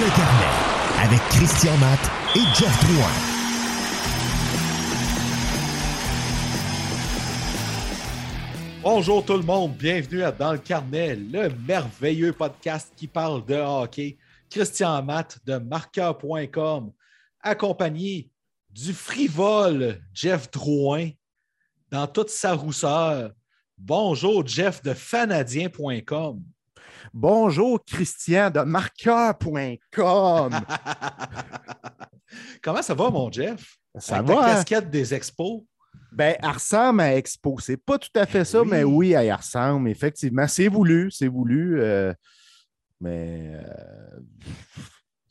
le carnet avec Christian Matt et Jeff Drouin. Bonjour tout le monde, bienvenue à Dans le carnet, le merveilleux podcast qui parle de hockey. Christian Matt de marqueur.com, accompagné du frivole Jeff Drouin dans toute sa rousseur. Bonjour Jeff de fanadien.com. Bonjour Christian de marqueur.com. Comment ça va, mon Jeff? Ça Avec va. La hein? casquette des expos. Ben, elle ressemble à Expo. C'est pas tout à fait ça, Oui. mais oui, elle y ressemble, effectivement. C'est voulu, c'est voulu. euh, mais euh,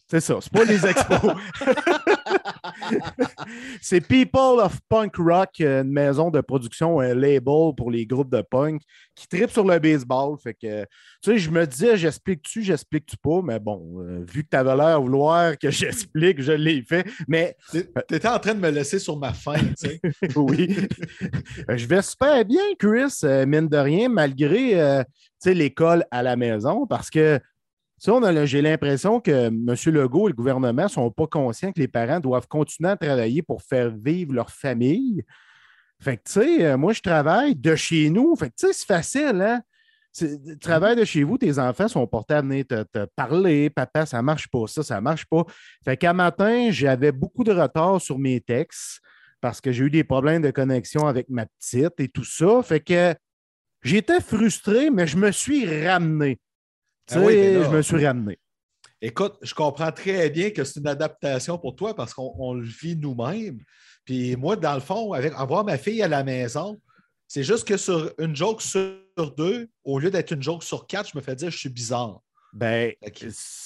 c'est ça, c'est pas les expos. c'est People of Punk Rock, euh, une maison de production, un label pour les groupes de punk qui tripent sur le baseball. Fait que, tu sais, je me disais, j'explique-tu, j'explique-tu pas, mais bon, euh, vu que tu avais l'air à vouloir que j'explique, je l'ai fait. Mais Tu étais en train de me laisser sur ma faim, tu sais. oui. je vais super bien, Chris, euh, mine de rien, malgré euh, l'école à la maison, parce que tu sais, on a le- j'ai l'impression que M. Legault et le gouvernement ne sont pas conscients que les parents doivent continuer à travailler pour faire vivre leur famille. Fait que, tu sais, euh, moi, je travaille de chez nous. Fait que, tu sais, c'est facile, hein? Travailles de chez vous, tes enfants sont portés à venir te parler. Papa, ça marche pas, ça, ça marche pas. Fait qu'à matin, j'avais beaucoup de retard sur mes textes parce que j'ai eu des problèmes de connexion avec ma petite et tout ça. Fait que j'étais frustré, mais je me suis ramené. Tu Ah oui, je me suis ramené. Écoute, je comprends très bien que c'est une adaptation pour toi parce qu'on on le vit nous-mêmes. Puis moi, dans le fond, avec avoir ma fille à la maison, c'est juste que sur une joke sur deux, au lieu d'être une joke sur quatre, je me fais dire je suis bizarre. Ben,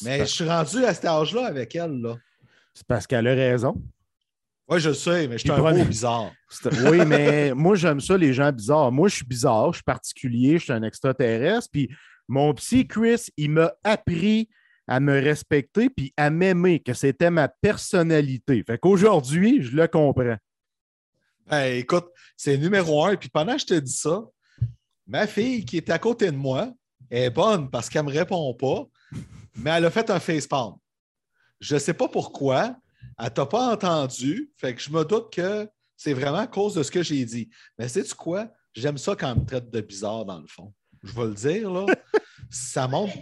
Mais je suis rendu à cet âge-là avec elle. Là. c'est parce qu'elle a raison. Oui, je le sais, mais je suis un beau bizarre. Oui, mais moi, j'aime ça, les gens bizarres. Moi, je suis bizarre, je suis particulier, je suis un extraterrestre. Puis mon psy, Chris, il m'a appris à me respecter puis à m'aimer, que c'était ma personnalité. Fait qu'aujourd'hui, je le comprends. Ben, écoute, c'est numéro un. Puis pendant que je te dis ça, ma fille qui est à côté de moi est bonne parce qu'elle ne me répond pas, mais elle a fait un facepalm. Je ne sais pas pourquoi. Elle ne t'a pas entendu. Fait que je me doute que c'est vraiment à cause de ce que j'ai dit. Mais sais-tu quoi? J'aime ça quand elle me traite de bizarre, dans le fond. Je vais le dire, là. ça montre.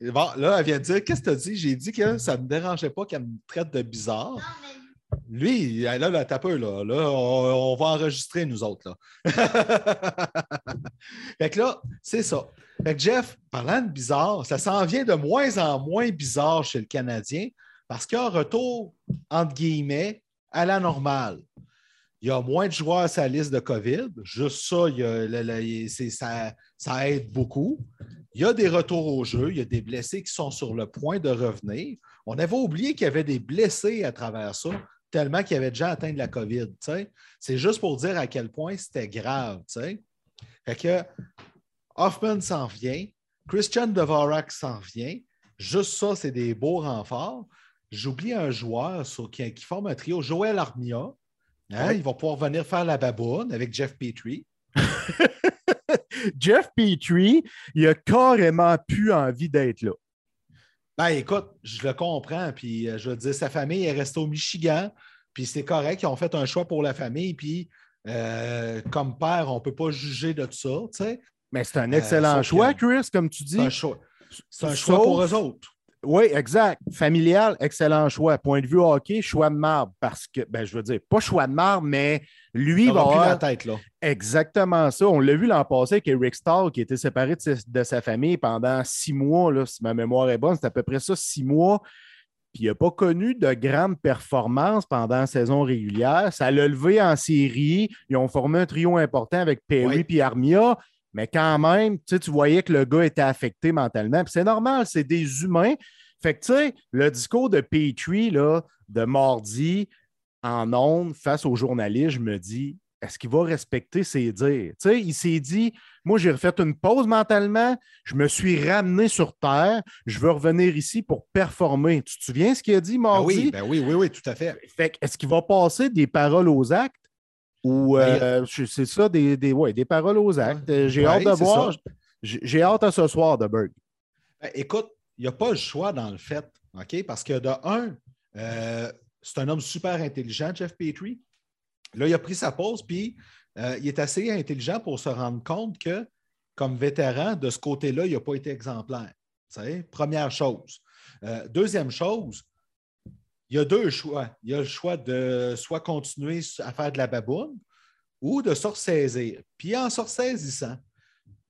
Bon, là, elle vient de dire Qu'est-ce que tu as dit? J'ai dit que ça ne me dérangeait pas qu'elle me traite de bizarre. Lui, là, là, t'as peu, là. Là, on, on va enregistrer, nous autres, là. fait que là, c'est ça. Fait que Jeff, parlant de bizarre, ça s'en vient de moins en moins bizarre chez le Canadien parce qu'il y a un retour, entre guillemets, à la normale. Il y a moins de joueurs à sa liste de COVID. Juste ça, ça, aide beaucoup. Il y a des retours au jeu. Il y a des blessés qui sont sur le point de revenir. On avait oublié qu'il y avait des blessés à travers ça, tellement qu'il y avait déjà atteint de la COVID. C'est juste pour dire à quel point c'était grave. Fait que Hoffman s'en vient, Christian Dvorak s'en vient. Juste ça, c'est des beaux renforts. J'oublie un joueur qui, qui forme un trio, Joël Armia. Hein, Ouais. Il va pouvoir venir faire la baboune avec Jeff Petrie. Jeff Petrie, il a carrément plus envie d'être là. Ben écoute, je le comprends. Puis euh, je veux dire, sa famille est restée au Michigan. Puis c'est correct, ils ont fait un choix pour la famille. Puis euh, comme père, on ne peut pas juger de ça. tu sais. Mais c'est un Euh, excellent choix, Chris, comme tu dis. C'est un choix. C'est un choix pour eux autres. Oui, exact. Familial, excellent choix. Point de vue hockey, choix de marbre. Parce que, ben, je veux dire, pas choix de marbre, mais lui Il va avoir la tête, là. exactement ça. On l'a vu l'an passé avec Eric Stahl, qui était séparé de, ses- de sa famille pendant six mois. Là, si ma mémoire est bonne, c'est à peu près ça, six mois. Puis il n'a pas connu de grandes performances pendant la saison régulière. Ça l'a levé en série. Ils ont formé un trio important avec Perry Oui. et Armia. Mais quand même, tu voyais que le gars était affecté mentalement. Puis c'est normal, c'est des humains. Fait que, tu sais, le discours de Petrie, là, de mardi, en ondes, face aux journalistes, je me dis, est-ce qu'il va respecter ses dires? Tu sais, il s'est dit, moi, j'ai refait une pause mentalement, je me suis ramené sur Terre, je veux revenir ici pour performer. Tu te souviens ce qu'il a dit Ben mardi? oui, ben oui, oui, oui, tout à fait. Fait que, est-ce qu'il va passer des paroles aux actes? Ou Ben, euh, c'est ça, des, des, ouais, des paroles aux actes. J'ai Ouais, hâte de voir. J'ai hâte à ce soir de Berg. Ben, écoute, il n'y a pas le choix dans le fait. OK? Parce que de un, euh, c'est un homme super intelligent, Jeff Petrie. Là, il a pris sa pause, puis euh, il est assez intelligent pour se rendre compte que, comme vétéran, de ce côté-là, il n'a pas été exemplaire. Première chose. Deuxième chose, il y a deux choix. Il y a le choix de soit continuer à faire de la baboune ou de se ressaisir. Puis en se ressaisissant,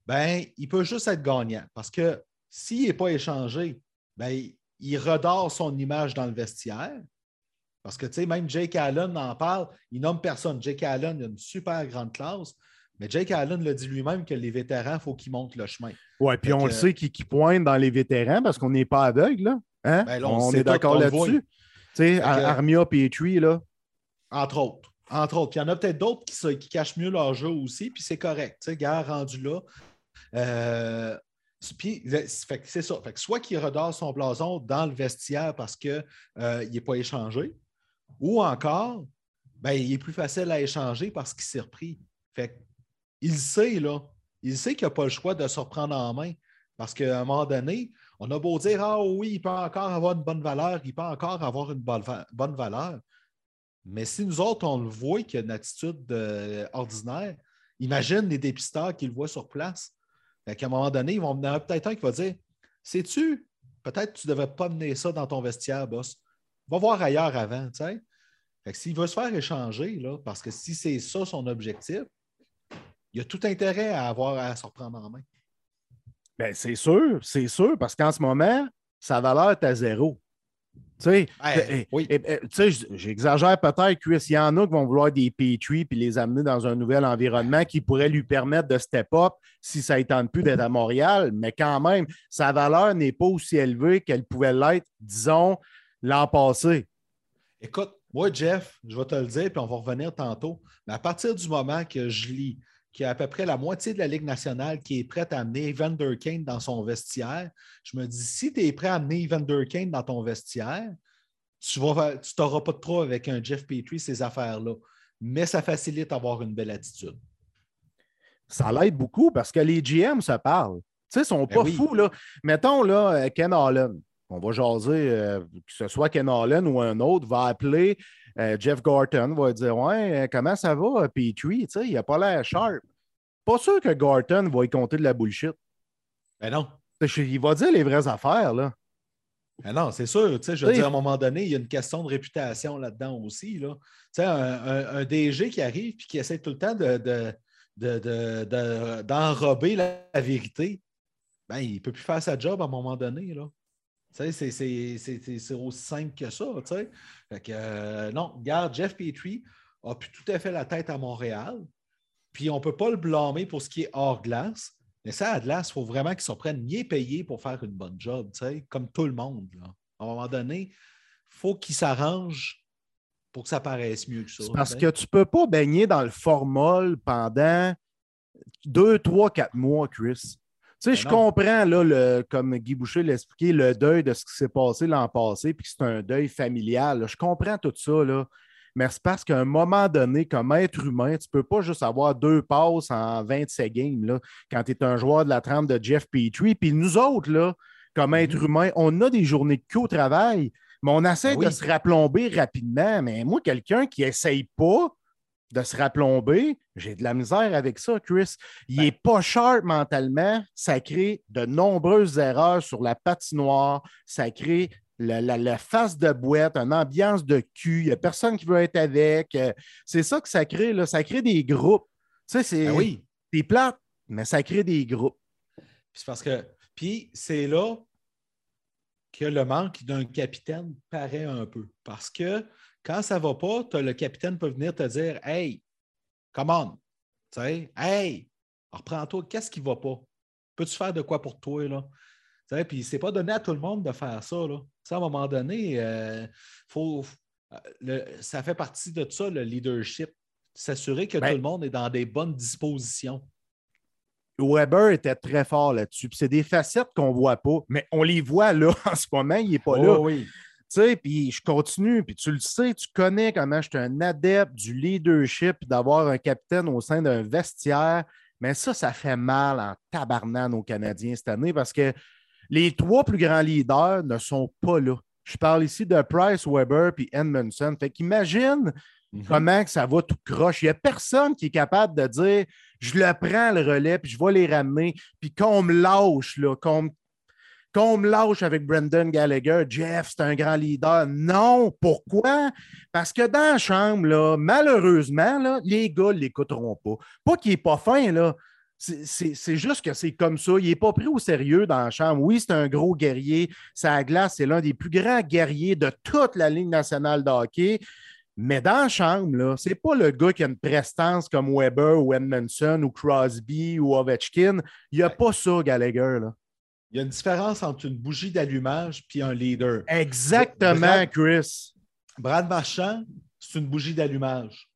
ben, il peut juste être gagnant parce que s'il n'est pas échangé, ben, il redore son image dans le vestiaire. Parce que, tu sais, même Jake Allen en parle, il nomme personne. Jake Allen a une super grande classe, mais Jake Allen le dit lui-même que les vétérans, il faut qu'ils montent le chemin. Oui, puis on le sait qui, pointe dans les vétérans parce qu'on n'est pas aveugle, là. Hein? Ben on, est d'accord là-dessus. Tu sais, Armia Petrie, là. Entre autres. Entre autres. Puis il y en a peut-être d'autres qui, qui, cachent mieux leur jeu aussi, puis c'est correct. Tu sais, gars rendu là. Euh, c'est ça. Fait que soit qu'il redore son blason dans le vestiaire parce qu'il euh, n'est pas échangé, ou encore, ben, il est plus facile à échanger parce qu'il s'est repris. Fait il sait, là. Il sait qu'il n'a pas le choix de se reprendre en main. Parce qu'à un moment donné, on a beau dire Ah oui, il peut encore avoir une bonne valeur, il peut encore avoir une bonne valeur. Mais si nous autres, on le voit qu'il a une attitude euh, ordinaire, imagine les dépisteurs qu'il voit sur place. À un moment donné, ils vont venir peut-être un qui va dire Sais-tu, peut-être tu ne devrais pas mener ça dans ton vestiaire, boss. Va voir ailleurs avant. S'il veut se faire échanger, là, parce que si c'est ça son objectif, il a tout intérêt à avoir à se reprendre en main. Bien, c'est sûr, c'est sûr, parce qu'en ce moment, sa valeur est à zéro. Tu sais, eh, eh, eh, j'exagère peut-être, Chris. Il y en a qui vont vouloir des Petrie puis les amener dans un nouvel environnement qui pourrait lui permettre de step up si ça ne tente plus d'être à Montréal. Mais quand même, sa valeur n'est pas aussi élevée qu'elle pouvait l'être, disons, l'an passé. Écoute, moi, Jeff, je vais te le dire, puis on va revenir tantôt. Mais à partir du moment que je lis qu'il y a à peu près la moitié de la Ligue nationale qui est prête à amener Evander Kane dans son vestiaire. Je me dis, si tu es prêt à amener Evander Kane dans ton vestiaire, tu n'auras pas de trop avec un Jeff Petrie, ces affaires-là. Mais ça facilite d'avoir une belle attitude. Ça l'aide beaucoup parce que les GM se parlent. Tu sais, ils ne sont ben pas fous. Là. Mettons là, euh, Ken Allen. On va jaser, euh, que ce soit Ken Allen ou un autre, va appeler euh, Jeff Gorton va dire Ouais, comment ça va, Petrie? Il n'a pas l'air sharp. Pas sûr que Gorton va y compter de la bullshit. Ben non. Il va dire les vraies affaires, là. Ben non, c'est sûr. Je veux dire, à un moment donné, il y a une question de réputation là-dedans aussi. Là. Un, un, DG qui arrive et qui essaie tout le temps d'enrober de, la, vérité, ben, il ne peut plus faire sa job à un moment donné. Là. C'est aussi simple que ça. Fait que, euh, non, regarde, Jeff Petrie a pu tout à fait la tête à Montréal. Puis on ne peut pas le blâmer pour ce qui est hors glace. Mais ça, à glace, il faut vraiment qu'ils se prennent bien payés pour faire une bonne job, comme tout le monde. À un moment donné, il faut qu'ils s'arrangent pour que ça paraisse mieux que ça. Parce que tu ne peux pas baigner dans le formol pendant deux, trois, quatre mois, Chris. Tu sais, je comprends, là, le, comme Guy Boucher l'a expliqué, le deuil de ce qui s'est passé l'an passé, puis que c'est un deuil familial. Je comprends tout ça, là. Mais c'est parce qu'à un moment donné, comme être humain, tu ne peux pas juste avoir deux passes en 27 games là, quand tu es un joueur de la trempe de Jeff Petrie. Puis nous autres, là, comme être mm-hmm. humain, on a des journées de queue au travail, mais on essaie ben de se raplomber rapidement. Mais moi, quelqu'un qui essaye pas, de se raplomber. J'ai de la misère avec ça, Chris. Il n'est ben pas sharp mentalement. Ça crée de nombreuses erreurs sur la patinoire. Ça crée la, face de boîte, une ambiance de cul. Il n'y a personne qui veut être avec. Euh, c'est ça que ça crée. Là. Ça crée des groupes. Tu sais, c'est ben oui. plate, mais ça crée des groupes. C'est parce que. Puis c'est là que le manque d'un capitaine paraît un peu. Parce que quand ça ne va pas, le capitaine peut venir te dire Hey, come on, hey, reprends-toi, qu'est-ce qui ne va pas? Peux-tu faire de quoi pour toi? Là? Puis c'est pas donné à tout le monde de faire ça. Là. à un moment donné, euh, faut, euh, ça fait partie de ça, le leadership. S'assurer que ben tout le monde est dans des bonnes dispositions. Weber était très fort là-dessus. C'est des facettes qu'on ne voit pas, mais on les voit là en ce moment, il n'est pas oh là. Oui. Tu sais, puis je continue, puis tu le sais, tu connais comment je suis un adepte du leadership, d'avoir un capitaine au sein d'un vestiaire. Mais ça, ça fait mal en tabarnane aux Canadiens cette année parce que les trois plus grands leaders ne sont pas là. Je parle ici de Price, Weber puis Edmondson. Fait qu'imagine Mhm. comment que ça va tout croche. Il n'y a personne qui est capable de dire je le prends le relais, puis je vais les ramener, puis qu'on me lâche, là, qu'on me- qu'on me lâche avec Brendan Gallagher. Jeff, c'est un grand leader. Non, pourquoi? Parce que dans la chambre, là, malheureusement, là, les gars ne l'écouteront pas. Pas qu'il n'est pas fin, là. C'est- juste que c'est comme ça. Il n'est pas pris au sérieux dans la chambre. Oui, c'est un gros guerrier. Sa glace, c'est l'un des plus grands guerriers de toute la Ligue nationale de hockey. Mais dans la chambre, là, c'est pas le gars qui a une prestance comme Weber ou Edmondson ou Crosby ou Ovechkin. Il n'y a Ouais. pas ça, Gallagher. Là. Il y a une différence entre une bougie d'allumage puis un leader. Exactement, Brad- Chris. Brad Marchand, c'est une bougie d'allumage.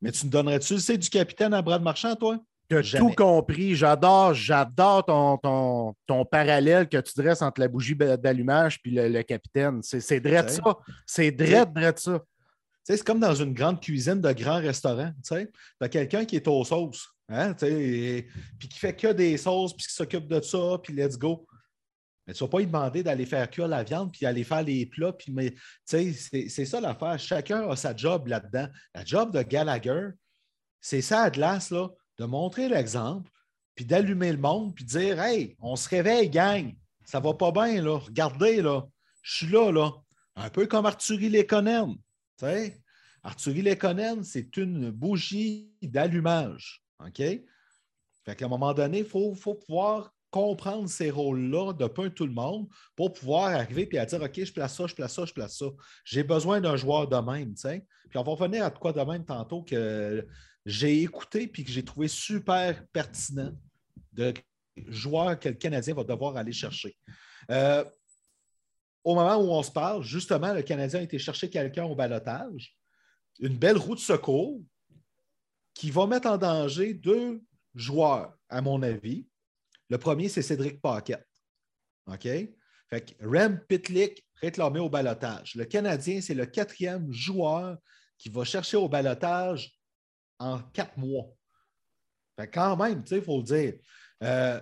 Mais tu me donnerais-tu le C du capitaine à Brad Marchand, toi? Tu as Jamais. tout compris. J'adore, j'adore ton, ton, ton parallèle que tu dresses entre la bougie d'allumage et le, le capitaine. C'est drette ça. C'est drette, drette ça. C'est comme dans une grande cuisine de grand restaurant. Tu as quelqu'un qui est aux sauces, hein, et- puis qui fait que des sauces, puis qui s'occupe de ça, puis let's go. Mais tu ne vas pas lui demander d'aller faire cuire la viande, puis d'aller faire les plats. Puis, mais, c'est ça l'affaire. Chacun a sa job là-dedans. La job de Gallagher, c'est ça à glace, là, de montrer l'exemple, puis d'allumer le monde, puis de dire Hey, on se réveille, gang. Ça va pas bien, là. Regardez, là. Je suis là, là. Un peu comme Arthurie sais, Arthurie Lekonen, c'est une bougie d'allumage. OK? Fait qu'à un moment donné, il faut, pouvoir comprendre ces rôles-là de peu tout le monde pour pouvoir arriver et à dire OK, je place ça, je place ça, je place ça. J'ai besoin d'un joueur de même. tu sais. Puis on va revenir à quoi de même tantôt que j'ai écouté puis que j'ai trouvé super pertinent de joueurs que le Canadien va devoir aller chercher. Euh, au moment où on se parle, justement, le Canadien a été chercher quelqu'un au balotage, une belle roue de secours qui va mettre en danger deux joueurs, à mon avis. Le premier, c'est Cédric Paquette. OK? Fait que Rem Pitlick réclamé au balotage. Le Canadien, c'est le quatrième joueur qui va chercher au balotage en quatre mois. Fait quand même, il faut le dire. Euh,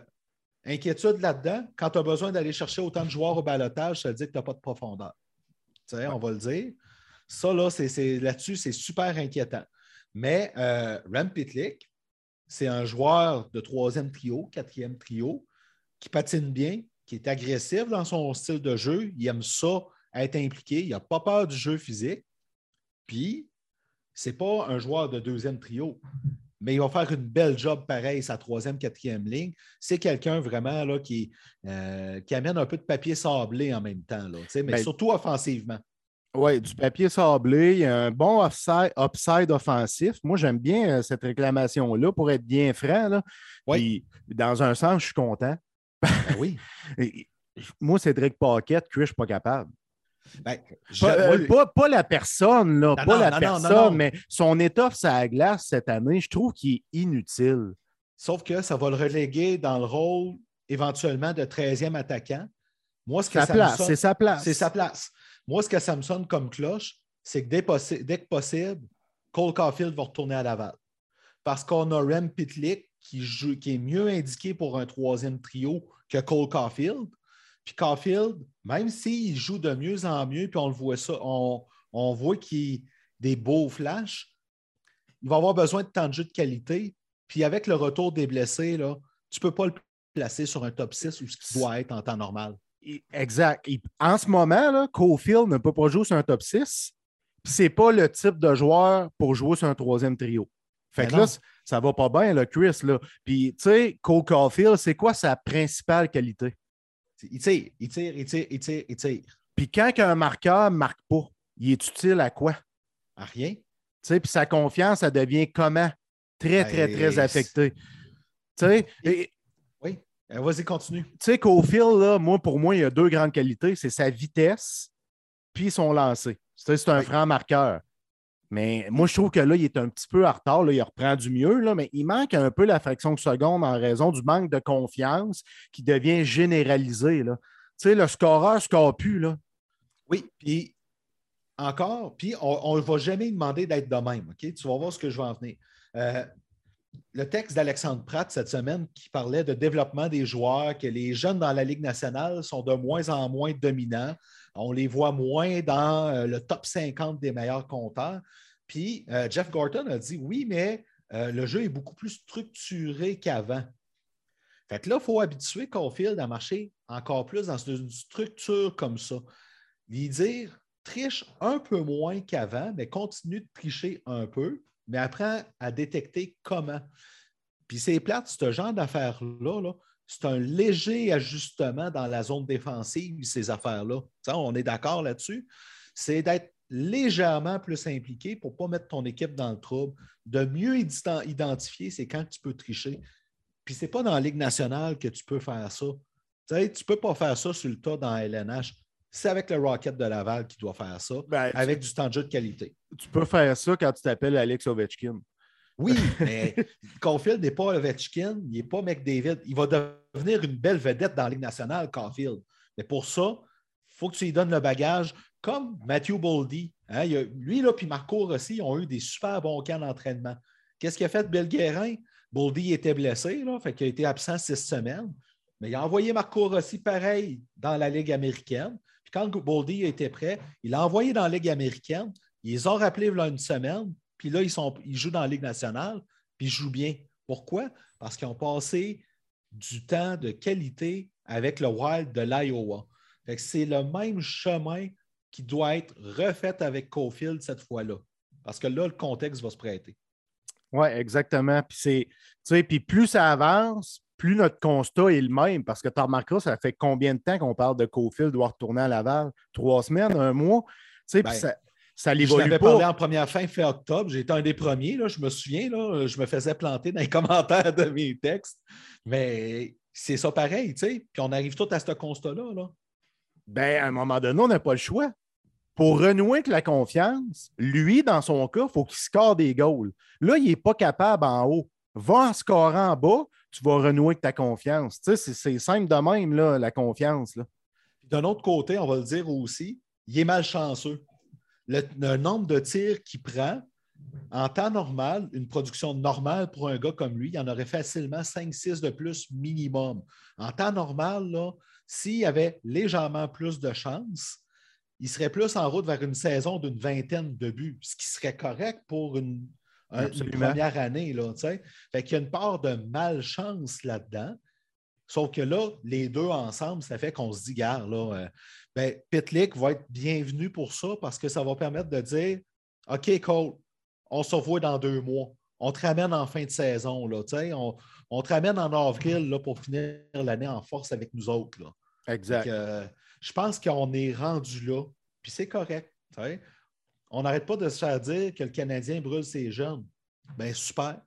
inquiétude là-dedans, quand tu as besoin d'aller chercher autant de joueurs au balotage, ça veut dire que tu n'as pas de profondeur. On va le dire. Ça, là, c'est, là-dessus, c'est super inquiétant. Mais euh, Rem Pitlick, c'est un joueur de troisième trio, quatrième trio, qui patine bien, qui est agressif dans son style de jeu. Il aime ça, être impliqué. Il n'a pas peur du jeu physique. Puis, c'est pas un joueur de deuxième trio, mais il va faire une belle job pareil, sa troisième, quatrième ligne. C'est quelqu'un vraiment là, qui, euh, qui amène un peu de papier sablé en même temps, là, mais Ben, surtout offensivement. Oui, du papier sablé, il y a un bon upside, upside offensif. Moi, j'aime bien euh, cette réclamation-là, pour être bien franc. Là. Oui. Puis, dans un sens, je suis content. Ben oui. Et- Moi, Cédric Paquette, que je ne suis pas capable. Ben, Pas, euh, pas- pas la personne, là, pas non, la non, personne, mais son étoffe sur la glace cette année, je trouve qu'il est inutile. Sauf que ça va le reléguer dans le rôle éventuellement de 13e attaquant. Moi, ce que Sa ça place, me sonne- c'est sa place. C'est sa place. Moi, ce que ça me sonne comme cloche, c'est que dès, possi- dès que possible, Cole Caulfield va retourner à Laval. Parce qu'on a Rem Pitlick qui, joue, qui est mieux indiqué pour un troisième trio que Cole Caulfield. Puis Caulfield, même s'il joue de mieux en mieux, puis on le voit ça, on, on voit qu'il a des beaux flashs, il va avoir besoin de temps de jeu de qualité. Puis avec le retour des blessés, là, tu ne peux pas le placer sur un top 6 où ce qui doit être en temps normal. Exact. En ce moment, là, Cofield ne peut pas jouer sur un top 6. Puis c'est pas le type de joueur pour jouer sur un troisième trio. Fait Mais que non. là, ça va pas bien, là, Chris. Là. Puis, tu sais, Cole Caulfield, c'est quoi sa principale qualité? Il tire, il tire, il tire, il tire, il tire. Puis quand un marqueur ne marque pas, il est utile à quoi? À rien. Puis sa confiance, ça devient comment? Très, très, Ben, très affectée. Tu sais, et- Oui. Euh, Vas-y, continue. tu sais, Cofield, là, moi, pour moi, il a deux grandes qualités. C'est sa vitesse puis son lancer. C'est un Oui. franc marqueur. Mais moi, je trouve que là, il est un petit peu en retard. Là, il reprend du mieux, là, mais il manque un peu la fraction de seconde en raison du manque de confiance qui devient généralisé. Tu sais, le scoreur ne score plus. Là. Oui, puis encore, puis on ne va jamais demander d'être de même. Tu vas voir ce que je vais en venir. Euh, le texte d'Alexandre Pratt cette semaine qui parlait de développement des joueurs, que les jeunes dans la Ligue nationale sont de moins en moins dominants. On les voit moins dans euh, le top 50 des meilleurs compteurs. Puis euh, Jeff Gorton a dit oui, mais euh, le jeu est beaucoup plus structuré qu'avant. Fait que là, il faut habituer Caulfield à marcher encore plus dans une structure comme ça. Lui dire triche un peu moins qu'avant, mais continue de tricher un peu, mais apprend à détecter comment. Puis c'est plate, ce genre d'affaires-là, c'est un léger ajustement dans la zone défensive, ces affaires-là. On est d'accord là-dessus. C'est d'être légèrement plus impliqué pour ne pas mettre ton équipe dans le trouble, de mieux identifier c'est quand tu peux tricher. Puis ce n'est pas dans la Ligue nationale que tu peux faire ça. tu ne peux pas faire ça sur le tas dans LNH. C'est avec le Rocket de Laval qui doit faire ça, ben, avec du temps de jeu de qualité. Tu peux faire ça quand tu t'appelles Alex Ovechkin. Oui, mais Caulfield n'est pas Ovechkin, il n'est pas McDavid. Il va devenir une belle vedette dans la Ligue nationale, Caulfield. Mais pour ça, il faut que tu lui donnes le bagage, comme Matthew Boldy. Hein, lui, là, puis Marco Rossi ont eu des super bons camps d'entraînement. Qu'est-ce qu'il a fait Bill Guérin? Boldy était blessé, là, fait qu'il a été absent six semaines. Mais il a envoyé Marco Rossi pareil dans la Ligue américaine quand Boldy était prêt, il l'a envoyé dans la Ligue américaine. Ils ont rappelé là une semaine. Puis là, ils, sont, ils jouent dans la Ligue nationale. Puis ils jouent bien. Pourquoi? Parce qu'ils ont passé du temps de qualité avec le Wild de l'Iowa. C'est le même chemin qui doit être refait avec Cofield cette fois-là. Parce que là, le contexte va se prêter. Oui, exactement. Puis, puis plus ça avance, plus notre constat est le même, parce que tu remarqueras, ça fait combien de temps qu'on parle de Cofield doit retourner à Laval? Trois semaines, un mois? Tu sais, ben, ça, ça l'évolue pas. parlé en première fin, fin octobre. J'étais un des premiers, là, je me souviens, là, je me faisais planter dans les commentaires de mes textes. Mais c'est ça pareil, tu sais. Puis on arrive tout à ce constat-là. Là. Ben, à un moment donné, on n'a pas le choix. Pour renouer avec la confiance, lui, dans son cas, il faut qu'il score des goals. Là, il n'est pas capable en haut. Va en scorant en bas, tu vas renouer avec ta confiance. Tu sais, c'est simple de même, là, la confiance. D'un autre côté, on va le dire aussi, il est malchanceux. Le, nombre de tirs qu'il prend, en temps normal, une production normale pour un gars comme lui, il en aurait facilement 5-6 de plus minimum. En temps normal, s'il avait légèrement plus de chances, il serait plus en route vers une saison d'une vingtaine de buts, ce qui serait correct pour une, une première année. Là, fait qu'il y a une part de malchance là-dedans. Sauf que là, les deux ensemble, ça fait qu'on se dit, gare, là, euh, ben, Pitlick va être bienvenu pour ça parce que ça va permettre de dire OK, Cole, on se revoit dans deux mois. On te ramène en fin de saison. Là, on, on te ramène en avril là, pour finir l'année en force avec nous autres. Là. Exact. Euh, je pense qu'on est rendu là, puis c'est correct on n'arrête pas de se faire dire que le Canadien brûle ses jeunes. Bien, super.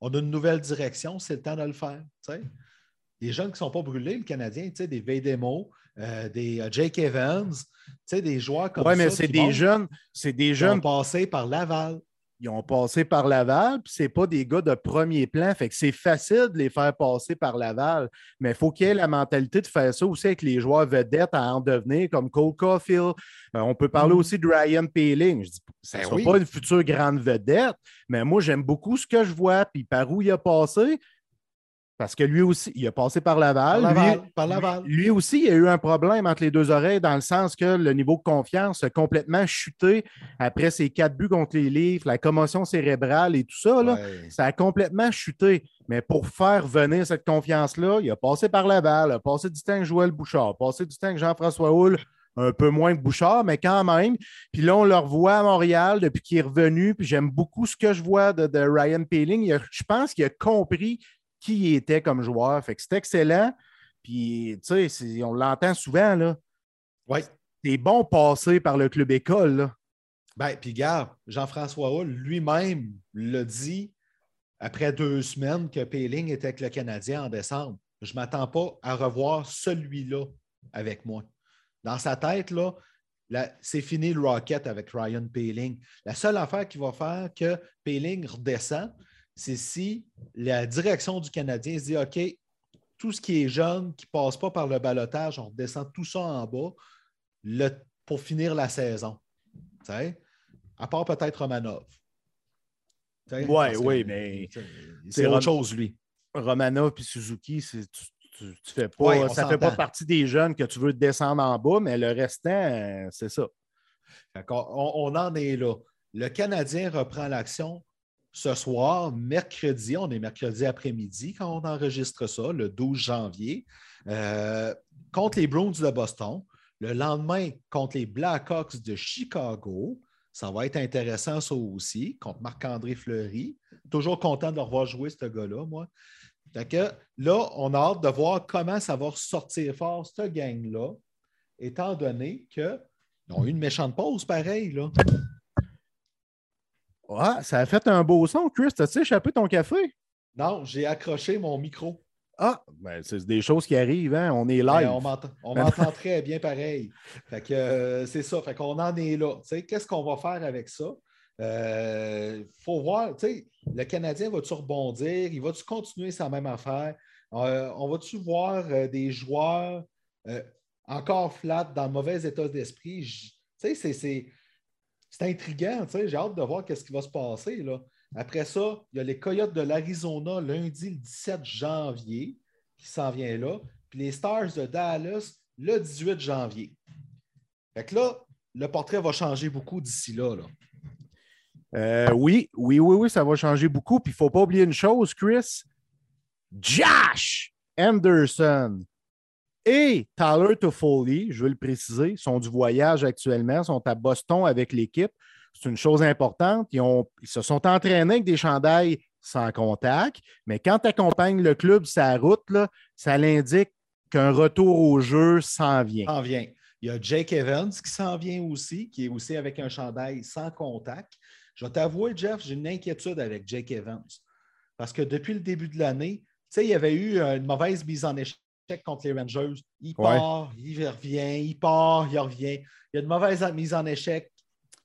On a une nouvelle direction, c'est le temps de le faire. Les jeunes qui ne sont pas brûlés, le Canadien, des Vedemo, euh, des euh, Jake Evans, des joueurs comme ça. Oui, mais c'est des jeunes. C'est des jeunes. passés par Laval ils ont passé par Laval, puis c'est pas des gars de premier plan. Fait que c'est facile de les faire passer par Laval. Mais il faut qu'il y ait la mentalité de faire ça aussi avec les joueurs vedettes à en devenir, comme Cole Caulfield. Euh, on peut parler mm. aussi de Ryan Peeling. Je dis, ça ne ben sera pas une future grande vedette, mais moi, j'aime beaucoup ce que je vois, puis par où il a passé. Parce que lui aussi, il a passé par Laval. Par Laval, lui, aussi, il a eu un problème entre les deux oreilles dans le sens que le niveau de confiance a complètement chuté après ses quatre buts contre les livres, la commotion cérébrale et tout ça. Ça a complètement chuté. Mais pour faire venir cette confiance-là, il a passé par Laval, a passé du temps avec Joël Bouchard, passé du temps avec Jean-François Houle, un peu moins que Bouchard, mais quand même. Puis là, on le revoit à Montréal depuis qu'il est revenu. Puis j'aime beaucoup ce que je vois de, Ryan Peeling. je pense qu'il a compris qui il était comme joueur. Fait que c'est excellent. Puis, tu sais, on l'entend souvent, là. Oui. C'est bon passer par le club école, là. Ben, puis, garde, Jean-François Hull lui-même l'a dit après deux semaines que Péling était avec le Canadien en décembre. Je ne m'attends pas à revoir celui-là avec moi. Dans sa tête, là, c'est fini le Rocket avec Ryan Peeling. La seule affaire qui va faire que Peeling redescend, c'est si la direction du Canadien se dit OK, tout ce qui est jeune, qui ne passe pas par le balotage, on descend tout ça en bas pour finir la saison. à part peut-être Romanov. t'sais, que, oui, mais t'sais, c'est autre chose, lui. Romanov puis Suzuki, c'est- tu, tu, tu fais pas, Ouais, ça fait pas partie des jeunes que tu veux descendre en bas, mais le restant, euh, c'est ça. On, on en est là. Le Canadien reprend l'action ce soir, mercredi. On est mercredi après-midi quand on enregistre ça, le 12 janvier, euh, contre les Bruins de Boston. Le lendemain, contre les Blackhawks de Chicago. Ça va être intéressant, ça aussi, contre Marc-André Fleury. Toujours content de le revoir jouer, ce gars-là, moi. Fait que là, on a hâte de voir comment ça va ressortir fort, cette gang-là, étant donné que ils ont eu une méchante pause, pareil. Ouais, ça a fait un beau son, Chris. T'as-tu échappé ton café? Non, j'ai accroché mon micro. Ah, ben, c'est des choses qui arrivent, hein? On est Mais live. on m'entend on Ben- m'entend très bien pareil. Fait que euh, c'est ça. Fait qu'on en est là. Qu'est-ce qu'on va faire avec ça? Il faut voir. tu sais, Le Canadien va-tu rebondir? Il va-tu continuer sa même affaire? Euh, on va-tu voir euh, des joueurs euh, encore flat, dans mauvais état d'esprit? Tu sais, c'est- c'est. Intriguant, tu sais, j'ai hâte de voir qu'est-ce qui va se passer. Là. Après ça, il y a les Coyotes de l'Arizona lundi le 17 janvier qui s'en vient là, puis les Stars de Dallas le 18 janvier. Fait que là, le portrait va changer beaucoup d'ici là. là. Euh, oui, oui, oui, oui, ça va changer beaucoup. Puis il ne faut pas oublier une chose, Chris. Josh Anderson et Tyler Toffoli, je veux le préciser, sont du voyage actuellement, sont à Boston avec l'équipe. C'est une chose importante. Ils, se sont entraînés avec des chandails sans contact, mais quand tu accompagnes le club sa route, ça l'indique qu'un retour au jeu s'en vient. S'en vient. Il y a Jake Evans qui s'en vient aussi, qui est aussi avec un chandail sans contact. Je vais t'avouer, Jeff, j'ai une inquiétude avec Jake Evans. Parce que depuis le début de l'année, il y avait eu une mauvaise mise en échec contre les Rangers. Il Ouais. part, il revient, il part, il revient. Il y a une mauvaise mise en échec,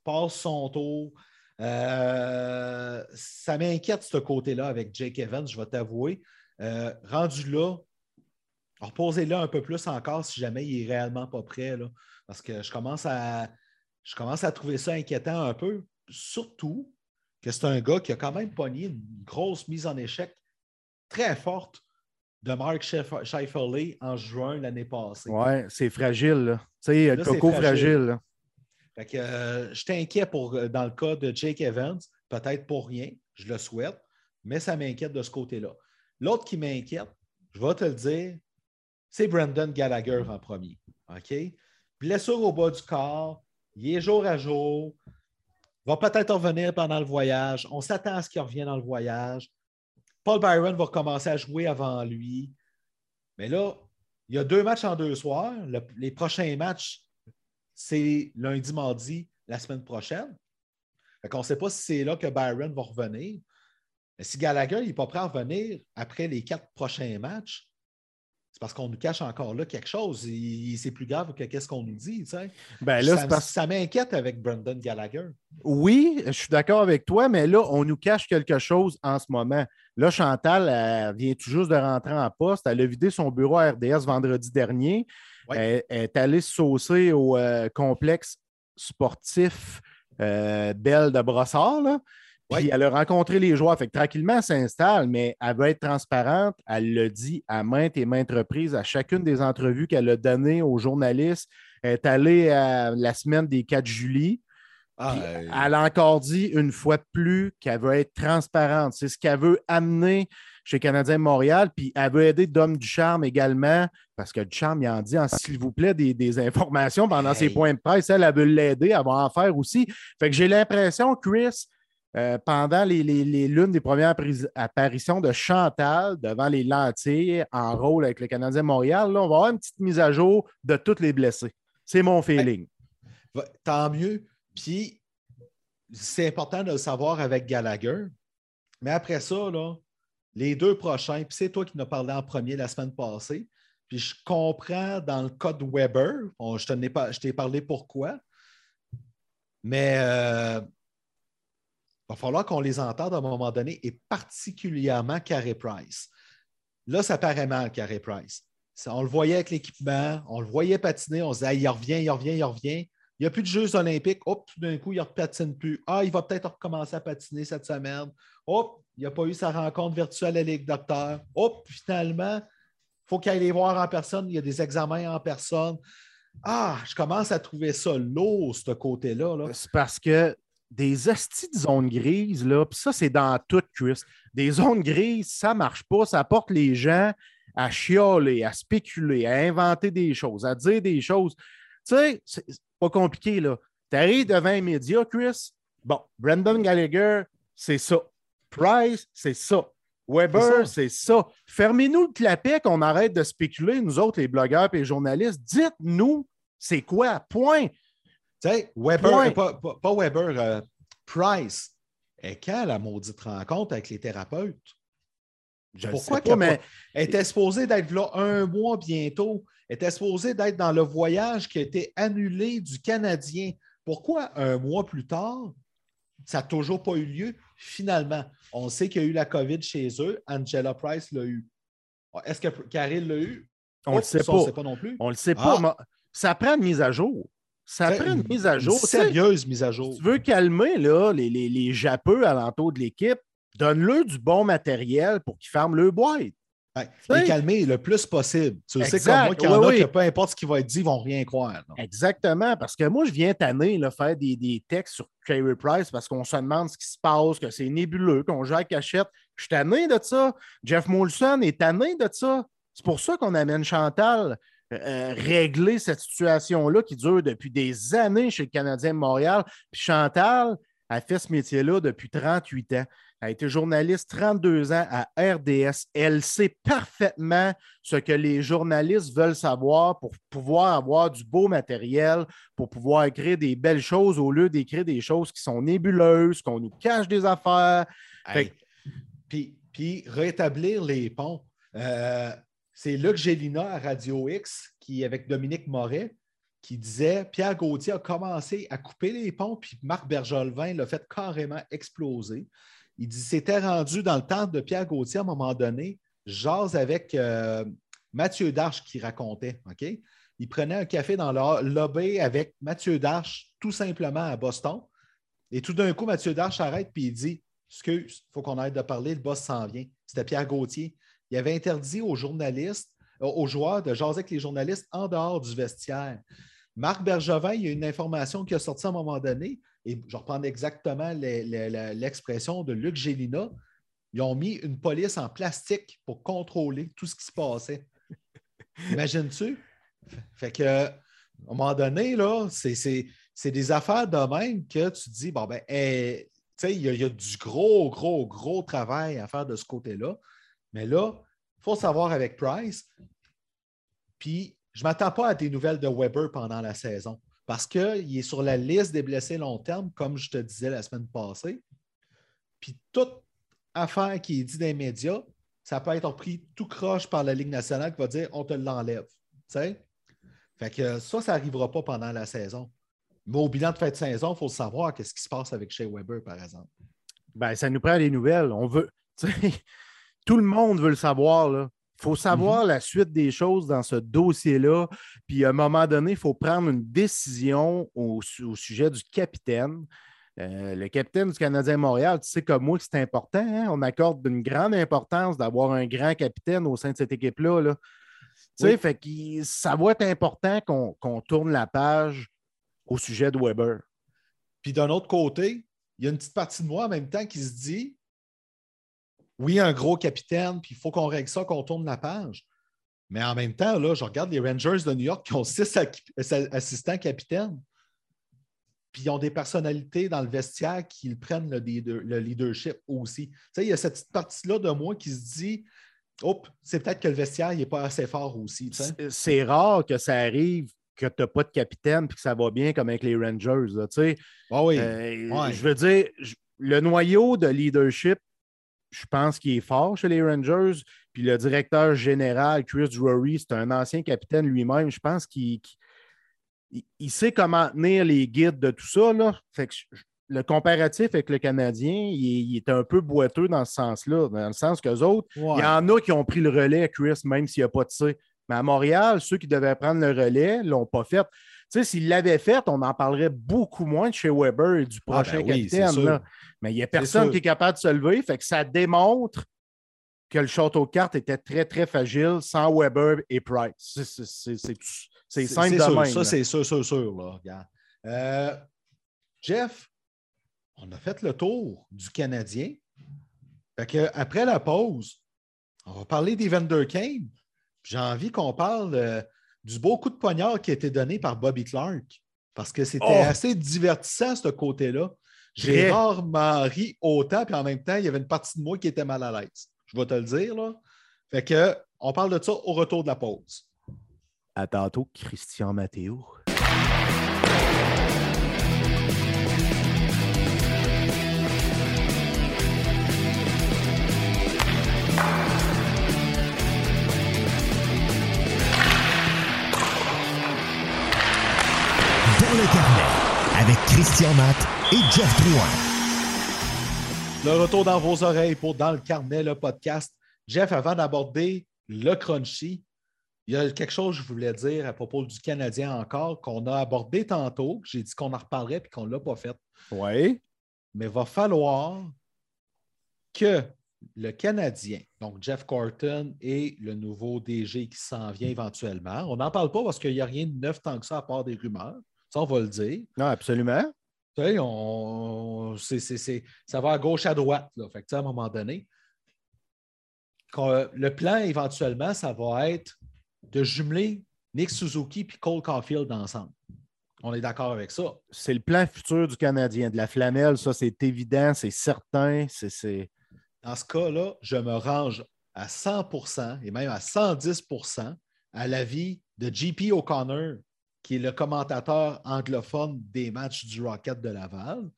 passe son tour. Euh, ça m'inquiète ce côté-là avec Jake Evans, je vais t'avouer. Euh, rendu là, reposez-le un peu plus encore si jamais il est réellement pas prêt. Là, parce que je commence à je commence à trouver ça inquiétant un peu. Surtout que c'est un gars qui a quand même pogné une grosse mise en échec très forte de Mark Scheif- Scheifele en juin l'année passée. Ouais, c'est fragile. Tu sais, le coco fragile. Fait que, euh, je t'inquiète pour euh, dans le cas de Jake Evans, peut-être pour rien, je le souhaite, mais ça m'inquiète de ce côté-là. L'autre qui m'inquiète, je vais te le dire, c'est Brandon Gallagher en premier. OK? Blessure au bas du corps, il est jour à jour, va peut-être revenir pendant le voyage. On s'attend à ce qu'il revienne dans le voyage. Paul Byron va recommencer à jouer avant lui. Mais là, il y a deux matchs en deux soirs. Le- les prochains matchs, c'est lundi, mardi, la semaine prochaine. Qu'on ne sait pas si c'est là que Byron va revenir. Mais si Gallagher n'est pas prêt à revenir après les quatre prochains matchs, c'est parce qu'on nous cache encore là quelque chose. C'est plus grave que qu'est-ce qu'on nous dit. tu sais. Ben là, ça c'est parce ça m'inquiète avec Brandon Gallagher. Oui, je suis d'accord avec toi, mais là, on nous cache quelque chose en ce moment. Là, Chantal, elle vient tout juste de rentrer en poste. Elle a vidé son bureau à RDS vendredi dernier. Elle, elle est allée se saucer au euh, complexe sportif euh, Belle de Brossard. là. Puis Oui. elle a rencontré les joueurs. Fait que tranquillement, elle s'installe, mais elle veut être transparente. Elle le dit à maintes et maintes reprises à chacune des entrevues qu'elle a données aux journalistes. Elle est allée à la semaine des 4 juillet. Ah, euh, elle a encore dit une fois de plus qu'elle veut être transparente. C'est ce qu'elle veut amener chez Canadien Montréal. Puis elle veut aider Dom Ducharme également, parce que Ducharme, il en dit, en, s'il vous plaît, des, des informations pendant ses points de presse. Elle, elle veut l'aider, elle va en faire aussi. Fait que j'ai l'impression, Chris, euh, pendant les, les- les- l'une des premières appari- apparitions de Chantal devant les lentilles en rôle avec le Canadien Montréal, là, on va avoir une petite mise à jour de tous les blessés. C'est mon feeling. Va- Tant mieux. Puis, c'est important de le savoir avec Gallagher. Mais après ça, là, les deux prochains, puis c'est toi qui nous as parlé en premier la semaine passée. Puis je comprends dans le cas de Weber, on- je t'en ai pas- je t'ai parlé pourquoi. Mais il va falloir qu'on les entende à un moment donné, et particulièrement Carey Price. Là, ça paraît mal, Carey Price. On le voyait avec l'équipement, on le voyait patiner, on se disait, il revient, il revient, il revient. Il n'y a plus de Jeux olympiques. Hop, tout d'un coup, il ne patine plus. Ah, il va peut-être recommencer à patiner cette semaine. Hop, il n'a pas eu sa rencontre virtuelle à la Ligue Docteur. Hop, finalement, il faut qu'il aille les voir en personne. Il y a des examens en personne. Ah, je commence à trouver ça lourd, ce côté-là. -là, c'est parce que des astis de zones grises, là, puis ça, c'est dans toute Chris. Des zones grises, ça ne marche pas. Ça porte les gens à chialer, à spéculer, à inventer des choses, à dire des choses. Tu sais, c'est pas compliqué, là. Tu arrives devant un média, Chris. Bon, Brandon Gallagher, c'est ça. Price, c'est ça. Weber, c'est ça. Fermez-nous le clapet qu'on arrête de spéculer, nous autres, les blogueurs et les journalistes. Dites-nous, c'est quoi? Point. Tu sais, Weber, pas, Weber, euh, Price. Et quand la maudite rencontre avec les thérapeutes? Pourquoi pas, mais... Elle était supposée d'être là un mois bientôt. Elle était supposée d'être dans le voyage qui a été annulé du Canadien. Pourquoi un mois plus tard, ça n'a toujours pas eu lieu? Finalement, on sait qu'il y a eu la COVID chez eux. Angela Price l'a eu. Est-ce que Karine l'a eu? On ne le sait pas. On ne sait pas non plus. On ne le sait pas. Ah! Ça prend une mise à jour. Ça prend une mise à jour. Une sérieuse mise à jour. tu veux calmer là, les, les, les japeux alentour de l'équipe, donne-le du bon matériel pour qu'ils ferment le boîte. et calmer le plus possible. Tu sais comme moi qu'il y en a que peu importe ce qui va être dit, ils ne vont rien croire. Exactement, parce que moi, je viens tanner là, faire des, des, textes sur Carey Price parce qu'on se demande ce qui se passe, que c'est nébuleux, qu'on joue à cachette. Je suis tanné de ça. Jeff Molson est tanné de ça. C'est pour ça qu'on amène Chantal euh, régler cette situation-là qui dure depuis des années chez le Canadien de Montréal. Puis Chantal a fait ce métier-là depuis 38 ans. Elle a été journaliste 32 ans à RDS. Elle sait parfaitement ce que les journalistes veulent savoir pour pouvoir avoir du beau matériel, pour pouvoir écrire des belles choses au lieu d'écrire des choses qui sont nébuleuses, qu'on nous cache des affaires. Puis, puis, rétablir les ponts. Euh, c'est Luc Gélina à Radio X, qui, avec Dominique Moret, qui disait Pierre Gauthier a commencé à couper les ponts, puis Marc Bergolvin l'a fait carrément exploser. Il dit c'était rendu dans le temps de Pierre Gauthier à un moment donné, j'ose avec euh, Mathieu Darche qui racontait. OK? Il prenait un café dans le lobby avec Mathieu Darche, tout simplement à Boston. Et tout d'un coup, Mathieu Darche arrête puis il dit Excuse, il faut qu'on arrête de parler, le boss s'en vient. C'était Pierre Gauthier il avait interdit aux journalistes, euh, aux joueurs de jaser avec les journalistes en dehors du vestiaire. Marc Bergevin, il y a une information qui a sorti à un moment donné, et je reprends exactement l'expression de Luc Gélina. Ils ont mis une police en plastique pour contrôler tout ce qui se passait. Imagines-tu? Fait que, à un moment donné, là, c'est des affaires de même que tu dis, bon, ben, eh, il y, a du gros, gros, gros travail à faire de ce côté-là. Mais là, il faut savoir avec Price. Puis, je ne m'attends pas à des nouvelles de Weber pendant la saison parce qu'il est sur la liste des blessés long terme, comme je te disais la semaine passée. Puis, toute affaire qui est dit dans les médias, ça peut être pris tout croche par la Ligue nationale qui va dire on te l'enlève. Fait que ça, ça n'arrivera pas pendant la saison. Mais au bilan de fin de saison, il faut savoir qu'est-ce qui se passe avec Shea Weber, par exemple. Ben, ça nous prend des nouvelles. On veut tout le monde veut le savoir. Il faut savoir mhm. la suite des choses dans ce dossier-là. Puis à un moment donné, il faut prendre une décision au, sujet du capitaine. Euh, le capitaine du Canadien Montréal, tu sais comme moi que c'est important. Hein? On accorde une grande importance d'avoir un grand capitaine au sein de cette équipe-là. Là. Tu sais, fait que ça va être important qu'on tourne la page au sujet de Weber. Puis d'un autre côté, il y a une petite partie de moi en même temps qui se dit oui, un gros capitaine, puis il faut qu'on règle ça, qu'on tourne la page. Mais en même temps, là, je regarde les Rangers de New York qui ont six assistants capitaines. Puis ils ont des personnalités dans le vestiaire qui prennent le, leadership aussi. Tu sais, il y a cette partie-là de moi qui se dit Oups, c'est peut-être que le vestiaire n'est pas assez fort aussi. C'est rare que ça arrive que tu n'as pas de capitaine et que ça va bien comme avec les Rangers. tu sais. Ah oui. Euh, je veux dire, le noyau de leadership je pense qu'il est fort chez les Rangers. Puis le directeur général, Chris Drury, c'est un ancien capitaine lui-même. Je pense qu'il il, sait comment tenir les guides de tout ça. Là. Fait que le comparatif avec le Canadien, il, est un peu boiteux dans ce sens-là, dans le sens qu'eux autres, il y en a qui ont pris le relais, Chris, même s'il n'y a pas de ça. Mais à Montréal, ceux qui devaient prendre le relais ne l'ont pas fait. Sais, s'il l'avait fait, on en parlerait beaucoup moins de chez Weber et du Ah, prochain ben oui, c'est capitaine. là. Mais il n'y a personne qui est capable de se lever. Fait que ça démontre que le château de cartes était très, très fragile sans Weber et Price. C'est- simple de sûr, même. Ça, c'est sûr, sûr, sûr. Là, regarde. Euh, Jeff, on a fait le tour du Canadien. Fait que, après la pause, on va parler des Kane. J'ai envie qu'on parle du beau coup de poignard qui a été donné par Bobby Clark. Parce que c'était Oh! assez divertissant, ce côté-là. J'ai rarement ri autant, puis en même temps, il y avait une partie de moi qui était mal à l'aise. Je vais te le dire, là. Fait que, on parle de ça au retour de la pause. À tantôt, Christian Matteo. Avec Christian Matt et Jeff Drouin. Le retour dans vos oreilles pour Dans le carnet, le podcast. Jeff, avant d'aborder le crunchy, il y a quelque chose que je voulais dire à propos du Canadien encore, qu'on a abordé tantôt. J'ai dit qu'on en reparlerait et qu'on ne l'a pas fait. Oui. Mais il va falloir que le Canadien, donc Jeff Corton et le nouveau DG qui s'en vient éventuellement, on n'en parle pas parce qu'il n'y a rien de neuf tant que ça à part des rumeurs. Ça, on va le dire. Non, absolument. Tu sais, on, c'est- c'est- c'est- ça va à gauche, à droite. Là. Fait que, tu sais, à un moment donné, quand, le plan, éventuellement, ça va être de jumeler Nick Suzuki et Cole Caulfield ensemble. On est d'accord avec ça. C'est le plan futur du Canadien. De la flamelle, ça, c'est évident, c'est certain. C'est- C'est. Dans ce cas-là, je me range à 100% et même à 110% à l'avis de JP O'Connor, qui est le commentateur anglophone des matchs du Rocket de Laval,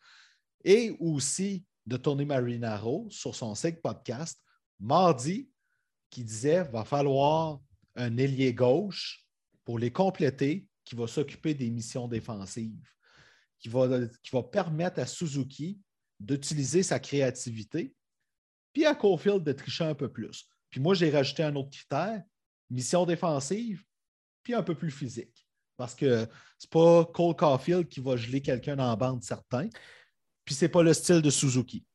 et aussi de Tony Marinaro sur son site podcast mardi, qui disait va falloir un ailier gauche pour les compléter qui va s'occuper des missions défensives, qui va, qui va permettre à Suzuki d'utiliser sa créativité, puis à Caulfield de tricher un peu plus. Puis moi, j'ai rajouté un autre critère, mission défensive, puis un peu plus physique. Parce que c'est pas Cole Caulfield qui va geler quelqu'un en bande certain, puis c'est pas le style de Suzuki.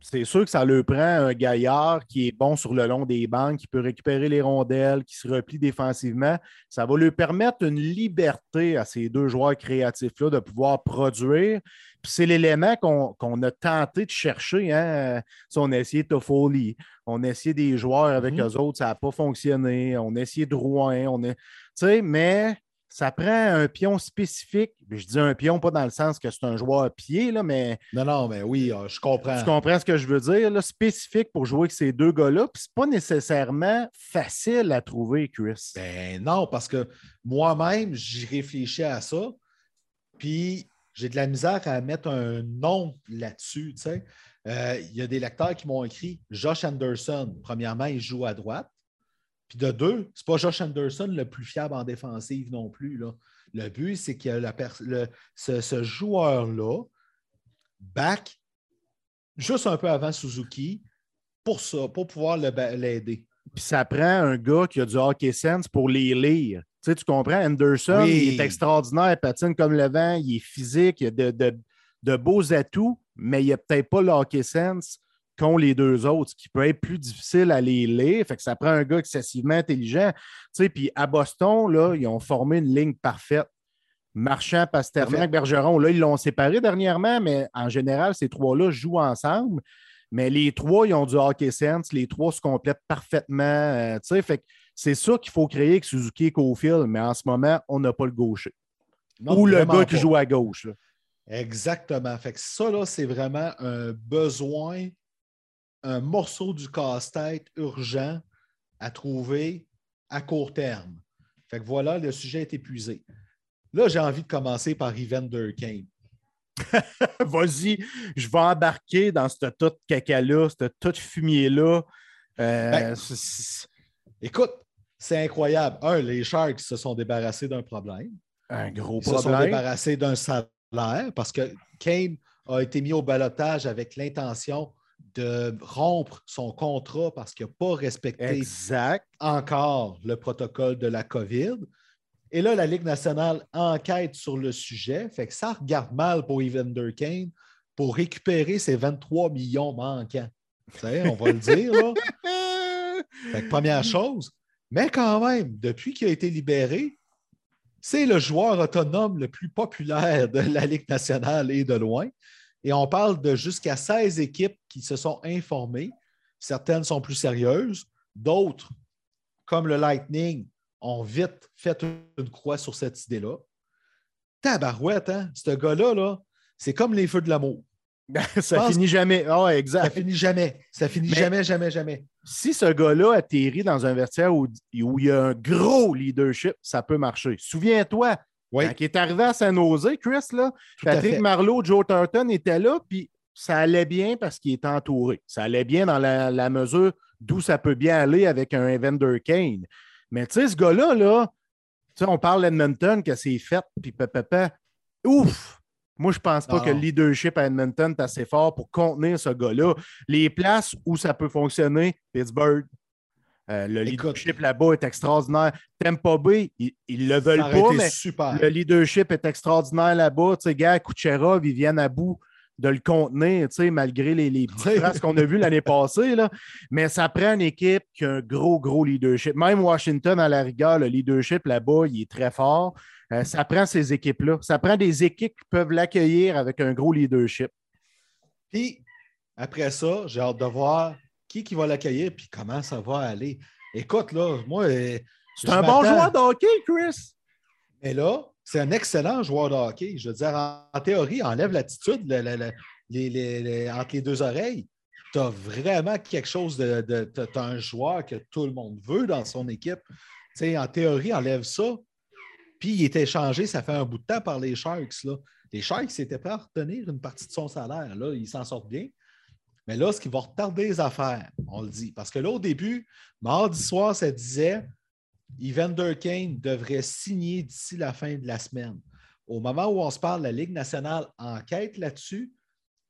C'est sûr que ça le prend un gaillard qui est bon sur le long des bancs, qui peut récupérer les rondelles, qui se replie défensivement. Ça va lui permettre une liberté à ces deux joueurs créatifs-là de pouvoir produire. Puis c'est l'élément qu'on qu'on a tenté de chercher. Hein? Si on a essayé Toffoli, on a essayé des joueurs avec Mhm. eux autres, ça n'a pas fonctionné. On a essayé Drouin, on a. Tu sais, mais ça prend un pion spécifique. Je dis un pion, pas dans le sens que c'est un joueur à pied, là, mais Non, non, mais oui, euh, je comprends. tu comprends ce que je veux dire? Là, spécifique pour jouer avec ces deux gars-là. Puis c'est pas nécessairement facile à trouver, Chris. Ben non, parce que moi-même, j'y réfléchis à ça, puis j'ai de la misère à mettre un nom là-dessus. tu sais. Euh, Il y a des lecteurs qui m'ont écrit Josh Anderson. Premièrement, il joue à droite. Puis de deux, c'est pas Josh Anderson le plus fiable en défensive non plus. Là. Le but, c'est que la le- ce, ce joueur-là back juste un peu avant Suzuki pour ça, pour pouvoir l'aider. Puis ça prend un gars qui a du hockey sense pour les lire. Tu sais, tu comprends? Anderson, Oui. il est extraordinaire, il patine comme le vent, il est physique, il a de, de- de beaux atouts, mais il n'a peut-être pas le hockey sense qu'ont les deux autres, ce qui peut être plus difficile à les lire. Fait que ça prend un gars excessivement intelligent. Tu sais, puis à Boston, là, ils ont formé une ligne parfaite. Marchand, Pasternak. Bergeron, là, ils l'ont séparé dernièrement, mais en général, ces trois-là jouent ensemble. Mais les trois, ils ont du hockey sense. Les trois se complètent parfaitement. euh, tu sais, fait que c'est ça qu'il faut créer avec Suzuki et Cofield, mais en ce moment, on n'a pas le gaucher. Non, Ou le gars qui joue à gauche. là. Exactement. Fait que ça, là, c'est vraiment un besoin, un morceau du casse-tête urgent à trouver à court terme. Fait que voilà, le sujet est épuisé. Là, j'ai envie de commencer par Evander Kane. Vas-y, je vais embarquer dans ce tas de caca-là, ce tas de fumier-là. Euh, Ben, Écoute, c'est incroyable. Un, les Sharks se sont débarrassés d'un problème. un gros Ils se sont problème. débarrassés d'un salaire parce que Kane a été mis au balotage avec l'intention de rompre son contrat parce qu'il n'a pas respecté Exact. encore le protocole de la COVID. Et là, la Ligue nationale enquête sur le sujet. Fait que ça regarde mal pour Evander Kane pour récupérer ses 23 millions manquants. on va le dire. Là. Fait que première chose. Mais quand même, depuis qu'il a été libéré, c'est le joueur autonome le plus populaire de la Ligue nationale et de loin. Et on parle de jusqu'à 16 équipes qui se sont informées. Certaines sont plus sérieuses, d'autres, comme le Lightning, ont vite fait une croix sur cette idée-là. Tabarouette, hein? Ce gars-là, -là, c'est comme les feux de l'amour. ça finit jamais. Ah, exact. Ça finit jamais. Ça finit jamais, jamais, jamais. Si ce gars-là atterrit dans un vestiaire où, où, il y a un gros leadership, ça peut marcher. Souviens-toi, quand il est arrivé à Saint-Nosé, Chris, là, Patrick Marleau, Joe Thornton étaient là, puis ça allait bien parce qu'il était entouré. Ça allait bien dans la, mesure d'où ça peut bien aller avec un Evander Kane. Mais tu sais, ce gars-là, là, on parle d'Edmonton, que c'est fait, puis papa, ouf! Moi, je ne pense pas que le leadership à Edmonton est assez fort pour contenir ce gars-là. Les places où ça peut fonctionner, Pittsburgh, euh, le leadership là-bas est extraordinaire. Tampa Bay, ils ne le veulent pas, mais le leadership est extraordinaire là-bas. Tu sais, gars, Kucherov, ils viennent à bout de le contenir, tu sais, malgré les, les petites qu'on a vues l'année passée. Là. Mais ça prend une équipe qui a un gros, gros leadership. Même Washington, à la rigueur, le leadership là-bas, il est très fort. Euh, ça prend ces équipes-là. Ça prend des équipes qui peuvent l'accueillir avec un gros leadership. Puis, après ça, j'ai hâte de voir qui, qui va l'accueillir puis comment ça va aller. Écoute, là, moi. Euh, c'est un bon joueur de hockey, Chris. Mais là, c'est un excellent joueur de hockey. Je veux dire, en, théorie, enlève l'attitude entre les deux oreilles. Tu as vraiment quelque chose de. tu as un joueur que tout le monde veut dans son équipe. sais, en théorie, enlève ça. Puis il était échangé, ça fait un bout de temps par les Sharks. Là. Les Sharks étaient prêts à retenir une partie de son salaire. Là, ils s'en sortent bien. Mais là, ce qui va retarder les affaires, on le dit. Parce que là, au début, mardi soir, ça disait Evander Kane devrait signer d'ici la fin de la semaine. Au moment où on se parle, la Ligue nationale enquête là-dessus.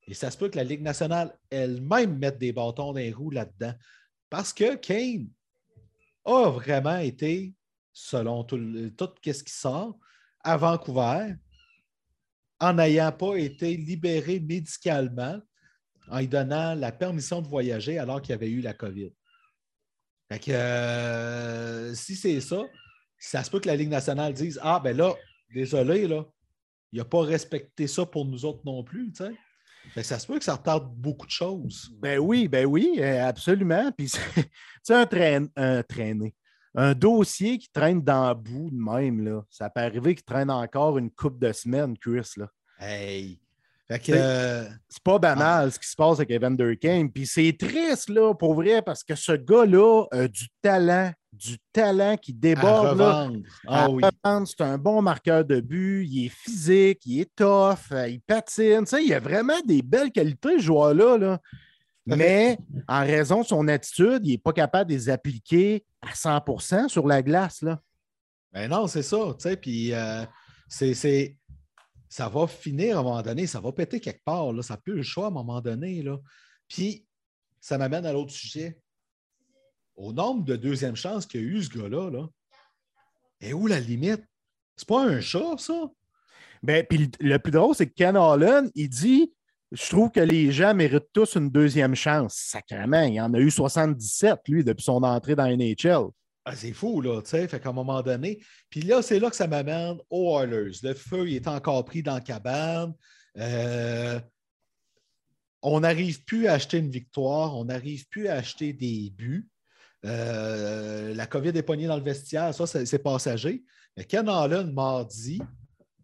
Et ça se peut que la Ligue nationale elle-même mette des bâtons dans les roues là-dedans. Parce que Kane a vraiment été selon tout, ce qui sort, à Vancouver, en n'ayant pas été libéré médicalement, en lui donnant la permission de voyager alors qu'il avait eu la COVID. Fait que, euh, si c'est ça, ça se peut que la Ligue nationale dise Ah, ben là, désolé, là, il n'a pas respecté ça pour nous autres non plus. ça se peut que ça retarde beaucoup de choses. Ben oui, ben oui, euh, absolument. Puis, c'est un, un traîné un dossier qui traîne dans le bout de même, là, ça peut arriver qu'il traîne encore une coupe de semaines, Chris. Là. Hey! Euh, c'est pas banal ce qui se passe avec Evander Kane. Puis c'est triste, là, pour vrai, parce que ce gars-là a du talent, du talent qui déborde. Là, ah, oui. C'est un bon marqueur de but, il est physique, il est tough, euh, il patine. Il a vraiment des belles qualités, ce joueur-là. Là. Mais en raison de son attitude, il n'est pas capable de les appliquer à 100% sur la glace. Là. Ben non, c'est ça. Puis euh, c'est, ça va finir à un moment donné, ça va péter quelque part. Là, ça peut le choix à un moment donné. Là. Puis ça m'amène à l'autre sujet. Au nombre de deuxième chances qu'il a eu ce gars-là, là, et où la limite? C'est pas un chat, ça? Ben, puis le plus drôle, c'est que Ken Allen, il dit je trouve que les gens méritent tous une deuxième chance. Sacrément, il en a eu 77, lui, depuis son entrée dans NHL. Ah, c'est fou, là, tu sais. Fait qu'à un moment donné, puis là, c'est là que ça m'amène aux Oilers. Le feu, il est encore pris dans la cabane. Euh, on n'arrive plus à acheter une victoire, on n'arrive plus à acheter des buts. Euh, la COVID est pognée dans le vestiaire, ça, c'est passager. Mais Ken Allen, mardi,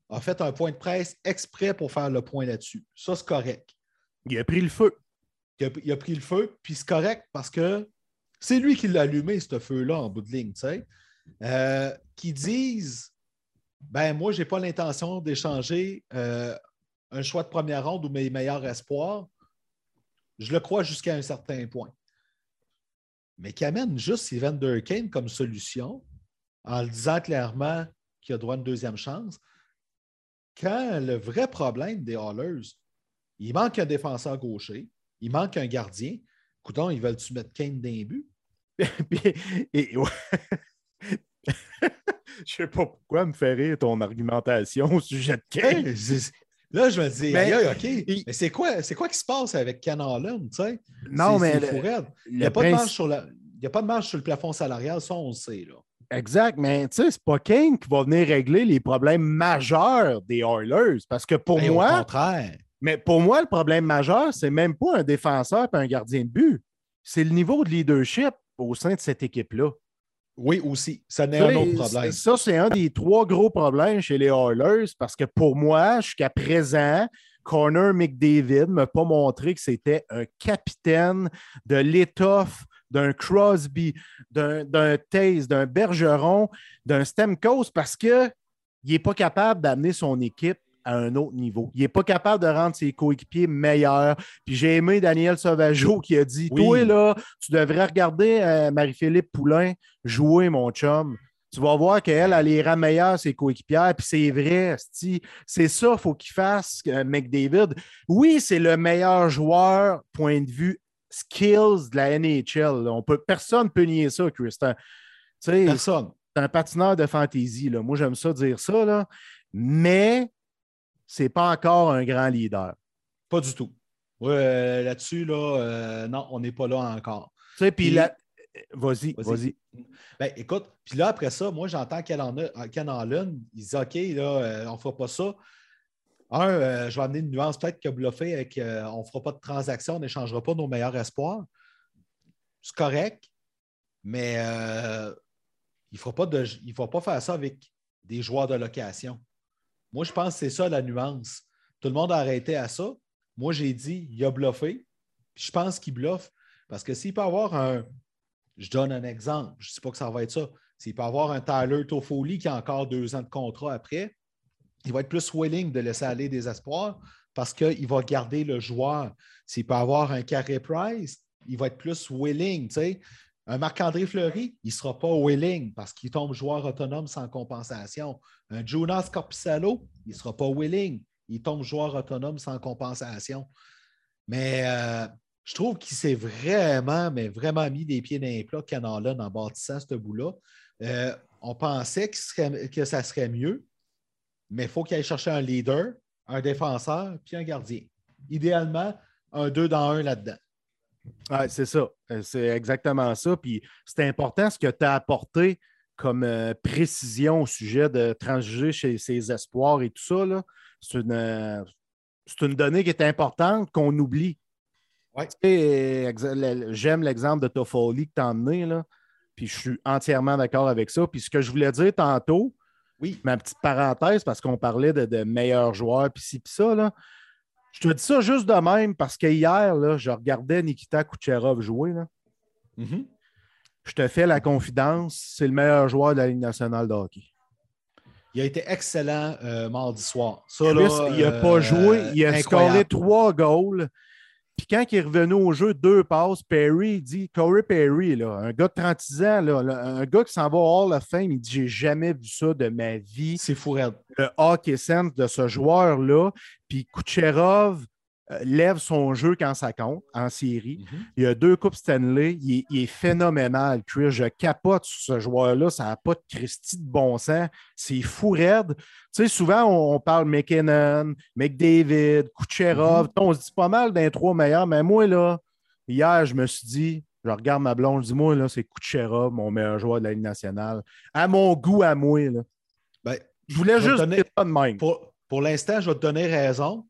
a fait un point de presse exprès pour faire le point là-dessus. Ça, c'est correct. Il a pris le feu. Il a, pris le feu, puis c'est correct parce que c'est lui qui l'a allumé, ce feu-là, en bout de ligne. Euh, qui disent Ben, moi, je n'ai pas l'intention d'échanger euh, un choix de première ronde ou mes meilleurs espoirs. Je le crois jusqu'à un certain point. Mais qui amène juste Evander Kane comme solution en le disant clairement qu'il a droit à une deuxième chance quand le vrai problème des Hallers, il manque un défenseur gaucher, il manque un gardien. Coudon, ils veulent-tu mettre Kane d'un but? Je sais pas pourquoi me faire rire ton argumentation au sujet de Kane. Hey, Là, je me dis, Mais- aïe, OK, il- mais c'est quoi, c'est quoi qui se passe avec Holland, tu sais? Non, mais le-. Il n'y a, pas de marge sur la- il y a pas de marge sur le plafond salarial, ça, on le sait. Là. Exact, mais tu sais, c'est pas Kane qui va venir régler les problèmes majeurs des Oilers. Parce que pour Ben, Au moi, contraire. Mais pour moi, le problème majeur, c'est même pas un défenseur et un gardien de but. C'est le niveau de leadership au sein de cette équipe-là. Oui, aussi. Ça n'est un autre problème. Ça, c'est un des trois gros problèmes chez les Oilers parce que pour moi, jusqu'à présent, Connor McDavid ne m'a pas montré que c'était un capitaine de l'étoffe d'un Crosby, d'un d'un Taze, d'un Bergeron, d'un Stemkos parce qu'il n'est pas capable d'amener son équipe à un autre niveau. Il n'est pas capable de rendre ses coéquipiers meilleurs. Puis j'ai aimé Daniel Sauvageau qui a dit Oui. Toi, là, tu devrais regarder euh, Marie-Philippe Poulain jouer, mon chum. Tu vas voir qu'elle, elle ira meilleure, ses coéquipières. Puis c'est vrai, c'est ça qu'il faut qu'il fasse, euh, McDavid. Oui, c'est le meilleur joueur, point de vue skills de la NHL. là. On peut, personne ne peut nier ça, Christian. Personne. c'est un patineur de fantaisie. Là. Moi, j'aime ça dire ça. Là. Mais c'est pas encore un grand leader. Pas du tout. Ouais, euh, Là-dessus, là, euh, non, on n'est pas là encore. Tu sais, puis la- Vas-y, Vas-y. vas-y. Ben, écoute, puis là, après ça, moi, j'entends Ken Holland, il dit OK, là, euh, on ne fera pas ça. Un, euh, je vais amener une nuance peut-être a bluffé avec on ne fera pas de transaction, on n'échangera pas nos meilleurs espoirs. C'est correct, mais il ne faut, pas de- il faut pas faire ça avec des joueurs de location. Moi, je pense que c'est ça la nuance. Tout le monde a arrêté à ça. Moi, j'ai dit, il a bluffé. Je pense qu'il bluffe. Parce que s'il peut avoir un. Je donne un exemple. Je ne sais pas que ça va être ça. S'il peut avoir un Tyler Toffoli qui a encore deux ans de contrat après, il va être plus willing de laisser aller des espoirs parce qu'il va garder le joueur. S'il peut avoir un Carey Price, il va être plus willing. tu sais. Un Marc-André Fleury, il ne sera pas willing parce qu'il tombe joueur autonome sans compensation. Un Jonas Corpissalo, il ne sera pas willing. Il tombe joueur autonome sans compensation. Mais euh, je trouve qu'il s'est vraiment, mais vraiment mis des pieds dans les plats, Holland, en bâtissant ce bout-là. Euh, on pensait que ça serait mieux, mais il faut qu'il aille chercher un leader, un défenseur, puis un gardien. Idéalement, un deux dans un là-dedans. Ouais, c'est ça. Euh, C'est exactement ça. Puis c'est important ce que tu as apporté comme euh, précision au sujet de transiger chez ses espoirs et tout ça. là. C'est une, euh, c'est une donnée qui est importante qu'on oublie. Ouais. J'aime l'exemple de Toffoli que tu as emmené, là. Puis je suis entièrement d'accord avec ça. Puis ce que je voulais dire tantôt, Oui. ma petite parenthèse, parce qu'on parlait de, de meilleurs joueurs, puis ci, puis ça, là. Je te dis ça juste de même parce que hier, là, je regardais Nikita Kucherov jouer. Là. Mhm. Je te fais la confidence, c'est le meilleur joueur de la Ligue nationale de hockey. Il a été excellent euh, mardi soir. Ça, Chris, là, il n'a euh, pas joué, il a incroyable. scoré trois goals. Puis quand il est revenu au jeu, deux passes, Perry, dit, Corey Perry, là, un gars de 36 ans, là, un gars qui s'en va au Hall of Fame, il dit J'ai jamais vu ça de ma vie. C'est fou le hockey sense de ce joueur-là. Puis Kucherov lève son jeu quand ça compte en série. Mhm. Il a deux Coupes Stanley. Il est, il est phénoménal, Chris. Je capote sur ce joueur-là. Ça n'a pas de Christie de bon sens. C'est fou raide. Tu sais, souvent, on, on parle McKinnon, McDavid, Kucherov. Mhm. On se dit pas mal d'un trois meilleurs, mais moi, là, hier, je me suis dit, je regarde ma blonde, je dis, moi, là, c'est Kucherov, mon meilleur joueur de la Ligue nationale. À mon goût, à moi, là. Ben, Je voulais Je juste te donner- de même. pour, pour l'instant, je vais te donner raison.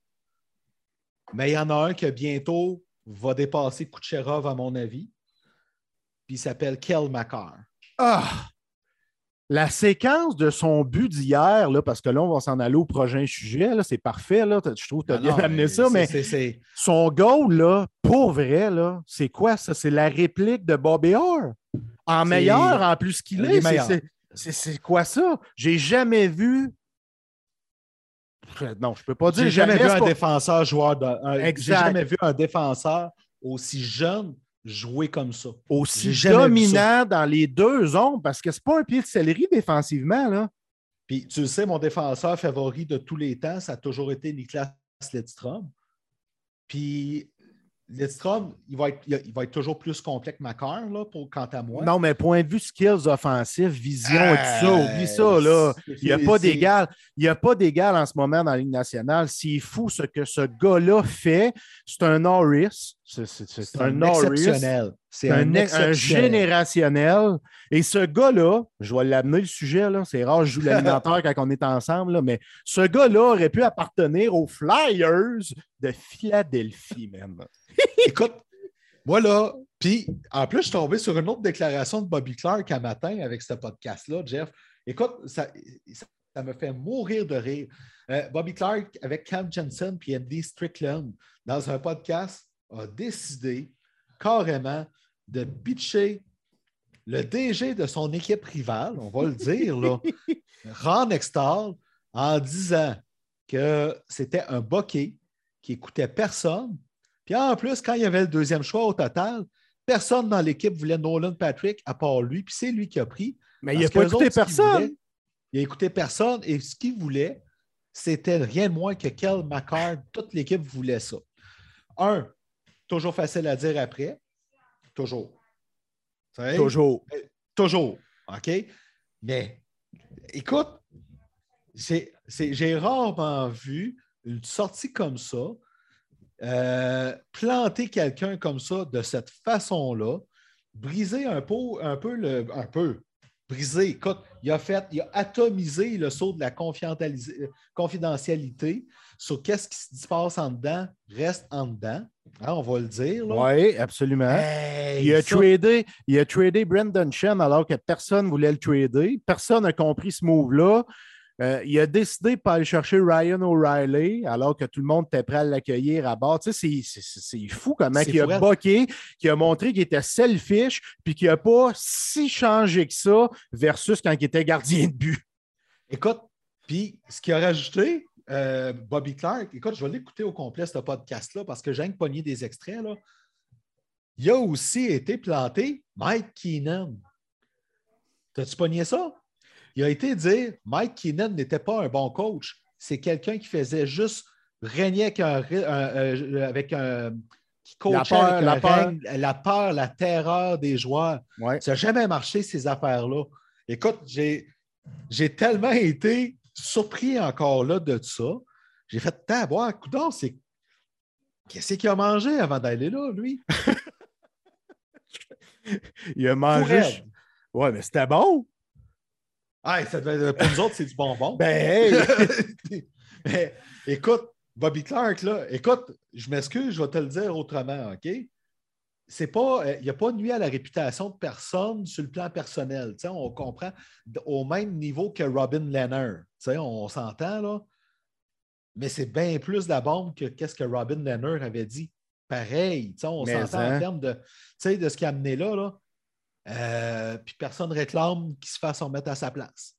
Mais il y en a un qui bientôt va dépasser Kucherov, à mon avis. Puis il s'appelle Kel Makar. Ah! La séquence de son but d'hier, parce que là, on va s'en aller au prochain sujet, c'est parfait. Là, je trouve que tu as Ah bien non, amené ça, mais son goal, là, pour vrai, là, c'est quoi ça? C'est la réplique de Bobby Orr. En meilleur, en plus qu'il Il est. c'est quoi ça? J'ai jamais vu. Non, je peux pas dire J'ai jamais vu un défenseur joueur de. J'ai jamais vu un défenseur aussi jeune jouer comme ça. aussi dominant dans les deux zones parce que c'est pas un pied de céleri défensivement. Là. Puis tu le sais, mon défenseur favori de tous les temps, ça a toujours été Niklas Lidstrom. Puis Lidstrom, il va, être, il va être toujours plus complet que Macar, là, pour, quant à moi. Non, mais point de vue skills offensifs, vision et tout ça, Euh, oublie ça, là. Il n'y a pas d'égal. Il n'y a pas d'égal en ce moment dans la Ligue nationale. C'est fou ce que ce gars-là fait. C'est un Norris. C'est- un un exceptionnel. C'est un, un, un exceptionnel. générationnel. Et ce gars-là, je vais l'amener le sujet, c'est rare, je joue l'animateur quand on est ensemble, là, mais ce gars-là aurait pu appartenir aux Flyers de Philadelphie, même. Écoute, moi là, puis en plus, je suis tombé sur une autre déclaration de Bobby Clark un matin avec ce podcast-là, Jeff. Écoute, ça, ça, ça me fait mourir de rire. Euh, Bobby Clark avec Cam Jensen puis Andy Strickland dans un podcast a décidé carrément de pitcher le DG de son équipe rivale, on va le dire, là, Ron Extall, en disant que c'était un bokeh qui écoutait personne. Puis en plus, quand il y avait le deuxième choix au total, personne dans l'équipe voulait Nolan Patrick à part lui, puis c'est lui qui a pris. Mais il n'a pas écouté autres, personne. il a écouté personne et ce qu'il voulait, c'était rien de moins que Kel McCarr. Toute l'équipe voulait ça. Un, toujours facile à dire après. Toujours. Tu sais? Toujours. Toujours. OK? Mais écoute, j'ai rarement vu une sortie comme ça, euh, planter quelqu'un comme ça de cette façon-là, briser un peu, un peu le. Un peu. Briser. Écoute, il a fait, il a atomisé le saut de la confidentialité sur qu'est-ce qui se passe en dedans, reste en dedans. Hein, on va le dire. Oui, absolument. Hey, Il a, ça- tradé, il a tradé Brendan Chen alors que personne ne voulait le trader. Personne n'a compris ce move-là. Euh, il a décidé de pas aller chercher Ryan O'Reilly alors que tout le monde était prêt à l'accueillir à bord. Tu sais, c'est- fou comment il a hein? boqué, qu'il a montré qu'il était selfish, puis qu'il n'a pas si changé que ça versus quand il était gardien de but. Écoute, puis ce qu'il a rajouté, euh, Bobby Clark, écoute, je vais l'écouter au complet, ce podcast-là, parce que j'ai une poignée des extraits. Là. Il a aussi été planté Mike Keenan. T'as-tu pogné ça? Il a été dire Mike Keenan n'était pas un bon coach. C'est quelqu'un qui faisait juste régner avec un. un- euh, avec un- qui coachait peur, la peur. la peur, la terreur des joueurs. Ouais. Ça n'a jamais marché, ces affaires-là. Écoute, j'ai, tellement été surpris encore là de ça. J'ai fait taboire, coudon, c'est. Qu'est-ce qu'il a mangé avant d'aller là, lui? Il a mangé. Ouais, mais c'était bon. Ah, ça devait- pour nous autres, c'est du bonbon. Ben, hey. Mais, écoute, Bobby Clark, là, écoute, je m'excuse, je vais te le dire autrement, OK? C'est pas, euh, il n'y a pas nuit à la réputation de personne sur le plan personnel. On comprend au même niveau que Robin. Tu sais, on s'entend, là. Mais c'est bien plus la bombe que qu'est-ce que Robin Leonard avait dit. Pareil, on s'entend hein? en termes de, de ce qu'il a amené là. là. Euh, puis personne ne réclame qu'il se fasse remettre à sa place.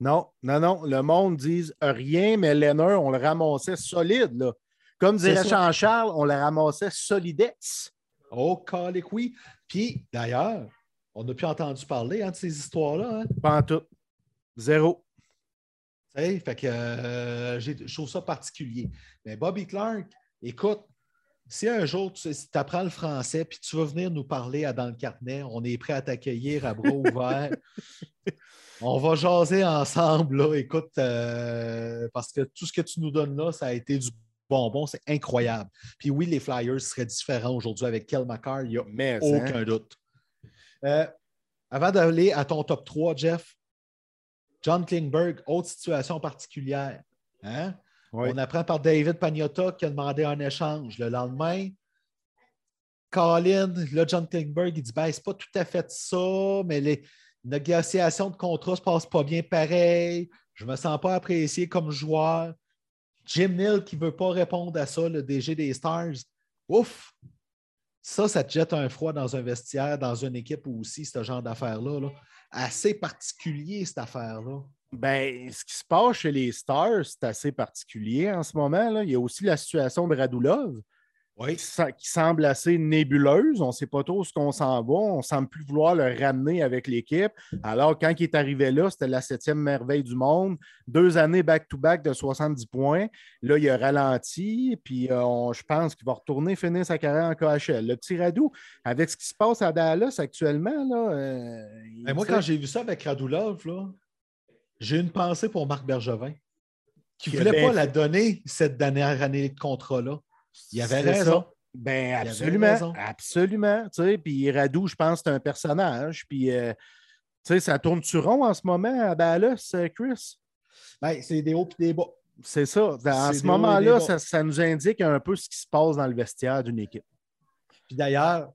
Non, non, non. Le monde dit rien, mais Lenner, on le ramassait solide. Là. Comme dirait. Jean-Charles, on le ramassait solidette. Oh, calique, oui. Puis, d'ailleurs, on n'a plus entendu parler hein, de ces histoires-là. Hein? Pas en tout. Zéro. Fait que euh, j'ai- je trouve ça particulier. Mais Bobby Clark, écoute, si un jour tu apprends le français puis tu veux venir nous parler à Dans le Carnet, on est prêt à t'accueillir à bras ouverts. on va jaser ensemble, là, écoute, euh, parce que tout ce que tu nous donnes là, ça a été du bonbon, c'est incroyable. Puis oui, les Flyers seraient différents aujourd'hui avec Kel McCarr, il n'y a Mais hein, aucun doute. Euh, avant d'aller à ton top 3, Jeff, John Klingberg, autre situation particulière. Hein? On apprend par David Pagnotta qui a demandé un échange. Le lendemain, Colin, là, John Klingberg, il dit ben, c'est pas tout à fait ça, mais les négociations de contrat se passent pas bien pareil. Je me sens pas apprécié comme joueur. Jim Neal qui veut pas répondre à ça, le DG des Stars. Ouf! Ça, ça te jette un froid dans un vestiaire, dans une équipe aussi, ce genre d'affaires-là. là. Assez particulier, cette affaire-là. Ben, ce qui se passe chez les Stars, c'est assez particulier en ce moment. Là. Il y a aussi la situation de Radulov. Oui. qui, semble assez nébuleuse. On ne sait pas trop ce qu'on s'en va. On ne semble plus vouloir le ramener avec l'équipe. Alors, quand il est arrivé là, c'était la septième merveille du monde. Deux années back-to-back de 70 points. Là, il a ralenti. Puis, euh, on- je pense qu'il va retourner finir sa carrière en KHL. Le petit Radou, avec ce qui se passe à Dallas actuellement, là, euh, Mais moi, quand j'ai vu ça avec Radulov, là, j'ai une pensée pour Marc Bergevin, qui ne voulait bien pas la donner cette dernière année de contrat-là. Il avait raison. ça. Ben, absolument. Absolument. Tu sais, Puis Radou, je pense que c'est un personnage. Puis, euh, tu sais, ça tourne-tu rond en ce moment à Dallas, euh, Chris? Ben, c'est des hauts et des bas. C'est ça. C'est ce moment-là, ça, ça nous indique un peu ce qui se passe dans le vestiaire d'une équipe. Puis d'ailleurs,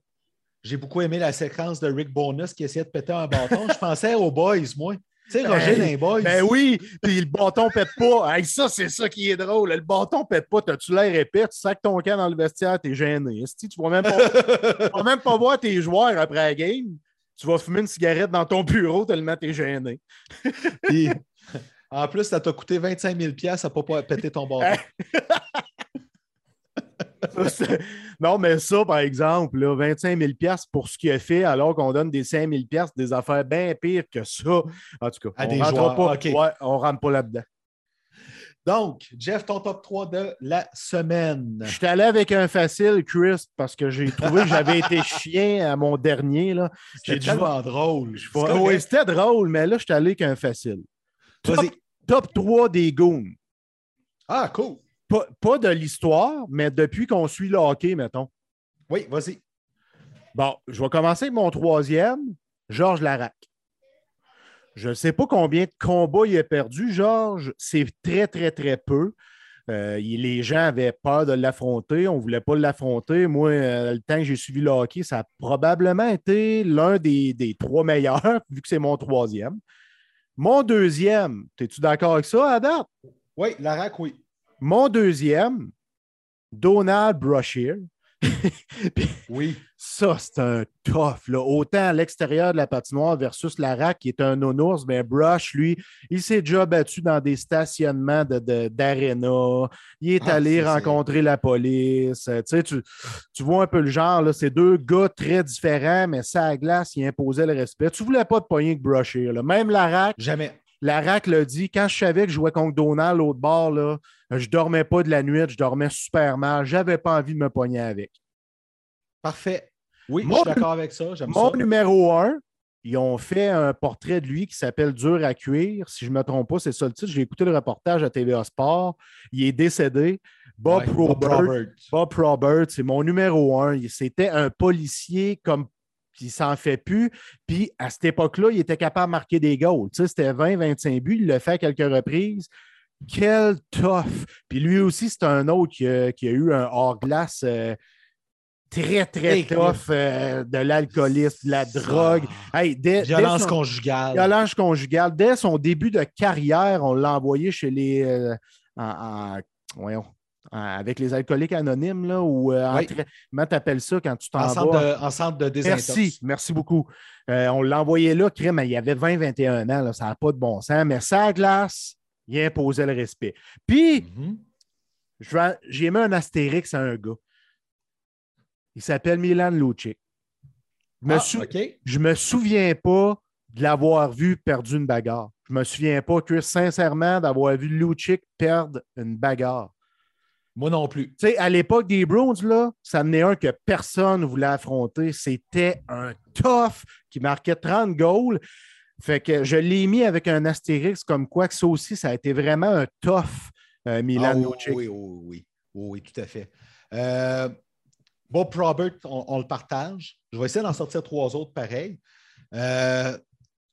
j'ai beaucoup aimé la séquence de Rick Bonus qui essayait de péter un bâton. Je pensais aux boys, moi. Tu sais, Roger, Ben, les boys. Ben oui, puis le bâton pète pas. Hey, ça, c'est ça qui est drôle. Le bâton pète pas. T'as-tu l'air épais? Tu sacs ton camp dans le vestiaire, t'es gêné. Esti, tu vas même pas, tu vas même pas voir tes joueurs après la game. Tu vas fumer une cigarette dans ton bureau tellement t'es gêné. Puis, en plus, ça t'a coûté 25 000 à pas pas péter ton bâton. Ça, non, mais ça, par exemple, là, 25 000 pour ce qu'il a fait, alors qu'on donne des 5 000 des affaires bien pires que ça. En tout cas, À on pas. Ouais, on rentre pas là-dedans. Donc, Jeff, ton top 3 de la semaine. Je suis allé avec un facile, Chris, parce que j'ai trouvé que j'avais été chien à mon dernier. J'ai C'est dit, tellement drôle. Ouais, c'était drôle, mais là, je suis allé avec un facile. Top, top 3 des goons. Ah, cool. Pas, pas de l'histoire, mais depuis qu'on suit le hockey, mettons. Oui, vas-y. Bon, je vais commencer avec mon troisième, Georges Larac. Je ne sais pas combien de combats il a perdu, Georges. C'est très, très, très peu. Euh, les gens avaient peur de l'affronter. On ne voulait pas l'affronter. Moi, euh, le temps que j'ai suivi le hockey, ça a probablement été l'un des, des trois meilleurs, vu que c'est mon troisième. Mon deuxième, es-tu d'accord avec ça, date? Oui, Larac, oui. Mon deuxième, Donald Brashear. Oui. ça, c'est un tough. Là. Autant à l'extérieur de la patinoire versus Larac, qui est un non-ours, mais Brush, lui, il s'est déjà battu dans des stationnements de- de- d'aréna. il est Ah, allé rencontrer la police. Euh, tu, sais, tu, tu vois un peu le genre. là, C'est deux gars très différents, mais ça à glace, il imposait le respect. Tu voulais pas de pogner avec Brushier. Là. Même Larac, Jamais. Larac l'a dit, quand je savais que je jouais contre Donald l'autre bord, là, je dormais pas de la nuit, je dormais super mal. J'avais pas envie de me pogner avec. Parfait. Oui, Mon- je suis d'accord avec ça. Mon ça. numéro un, ils ont fait un portrait de lui qui s'appelle Dur à cuire. Si je ne me trompe pas, c'est ça le titre. J'ai écouté le reportage à TVA Sport. Il est décédé. Bob Ouais. Robert. Bob Robert, c'est mon numéro un. C'était un policier comme. Puis il s'en fait plus. Puis à cette époque-là, il était capable de marquer des goals. Tu sais, c'était 20-25 buts. Il l'a fait à quelques reprises. Quel tough! Puis lui aussi, c'est un autre qui a, qui a eu un hors-glace euh, très, très tough, euh, de l'alcoolisme, de la drogue. Hey, dès- dès Violence son- conjugale. Violence conjugale. Dès son début de carrière, on l'a envoyé chez les. euh, en- en- voyons, avec les alcooliques anonymes, là, ou euh, Oui. comment tu appelles ça quand tu t'en En vas? centre, de, en centre de désintox. Merci, merci beaucoup. Euh, on l'a envoyé là, crème, il y avait 20-21 ans, là, ça n'a pas de bon sens, mais ça glace, il imposait le respect. Puis, Mhm. j'ai mis un astérix à un gars. Il s'appelle Milan Lucic. Je me Ah, OK. je me souviens pas de l'avoir vu perdre une bagarre. Je me souviens pas, Chris, sincèrement, d'avoir vu Lucic perdre une bagarre. Moi non plus. Tu sais, à l'époque des Browns, là, ça n'est un que personne ne voulait affronter. C'était un tough qui marquait 30 goals. Fait que je l'ai mis avec un astérix comme quoi que ça aussi, ça a été vraiment un tough, euh, Milan Ah, oui, oui, oui, oui, oui, oui, tout à fait. Euh, Bob Robert, on, on le partage. Je vais essayer d'en sortir trois autres pareils. Euh,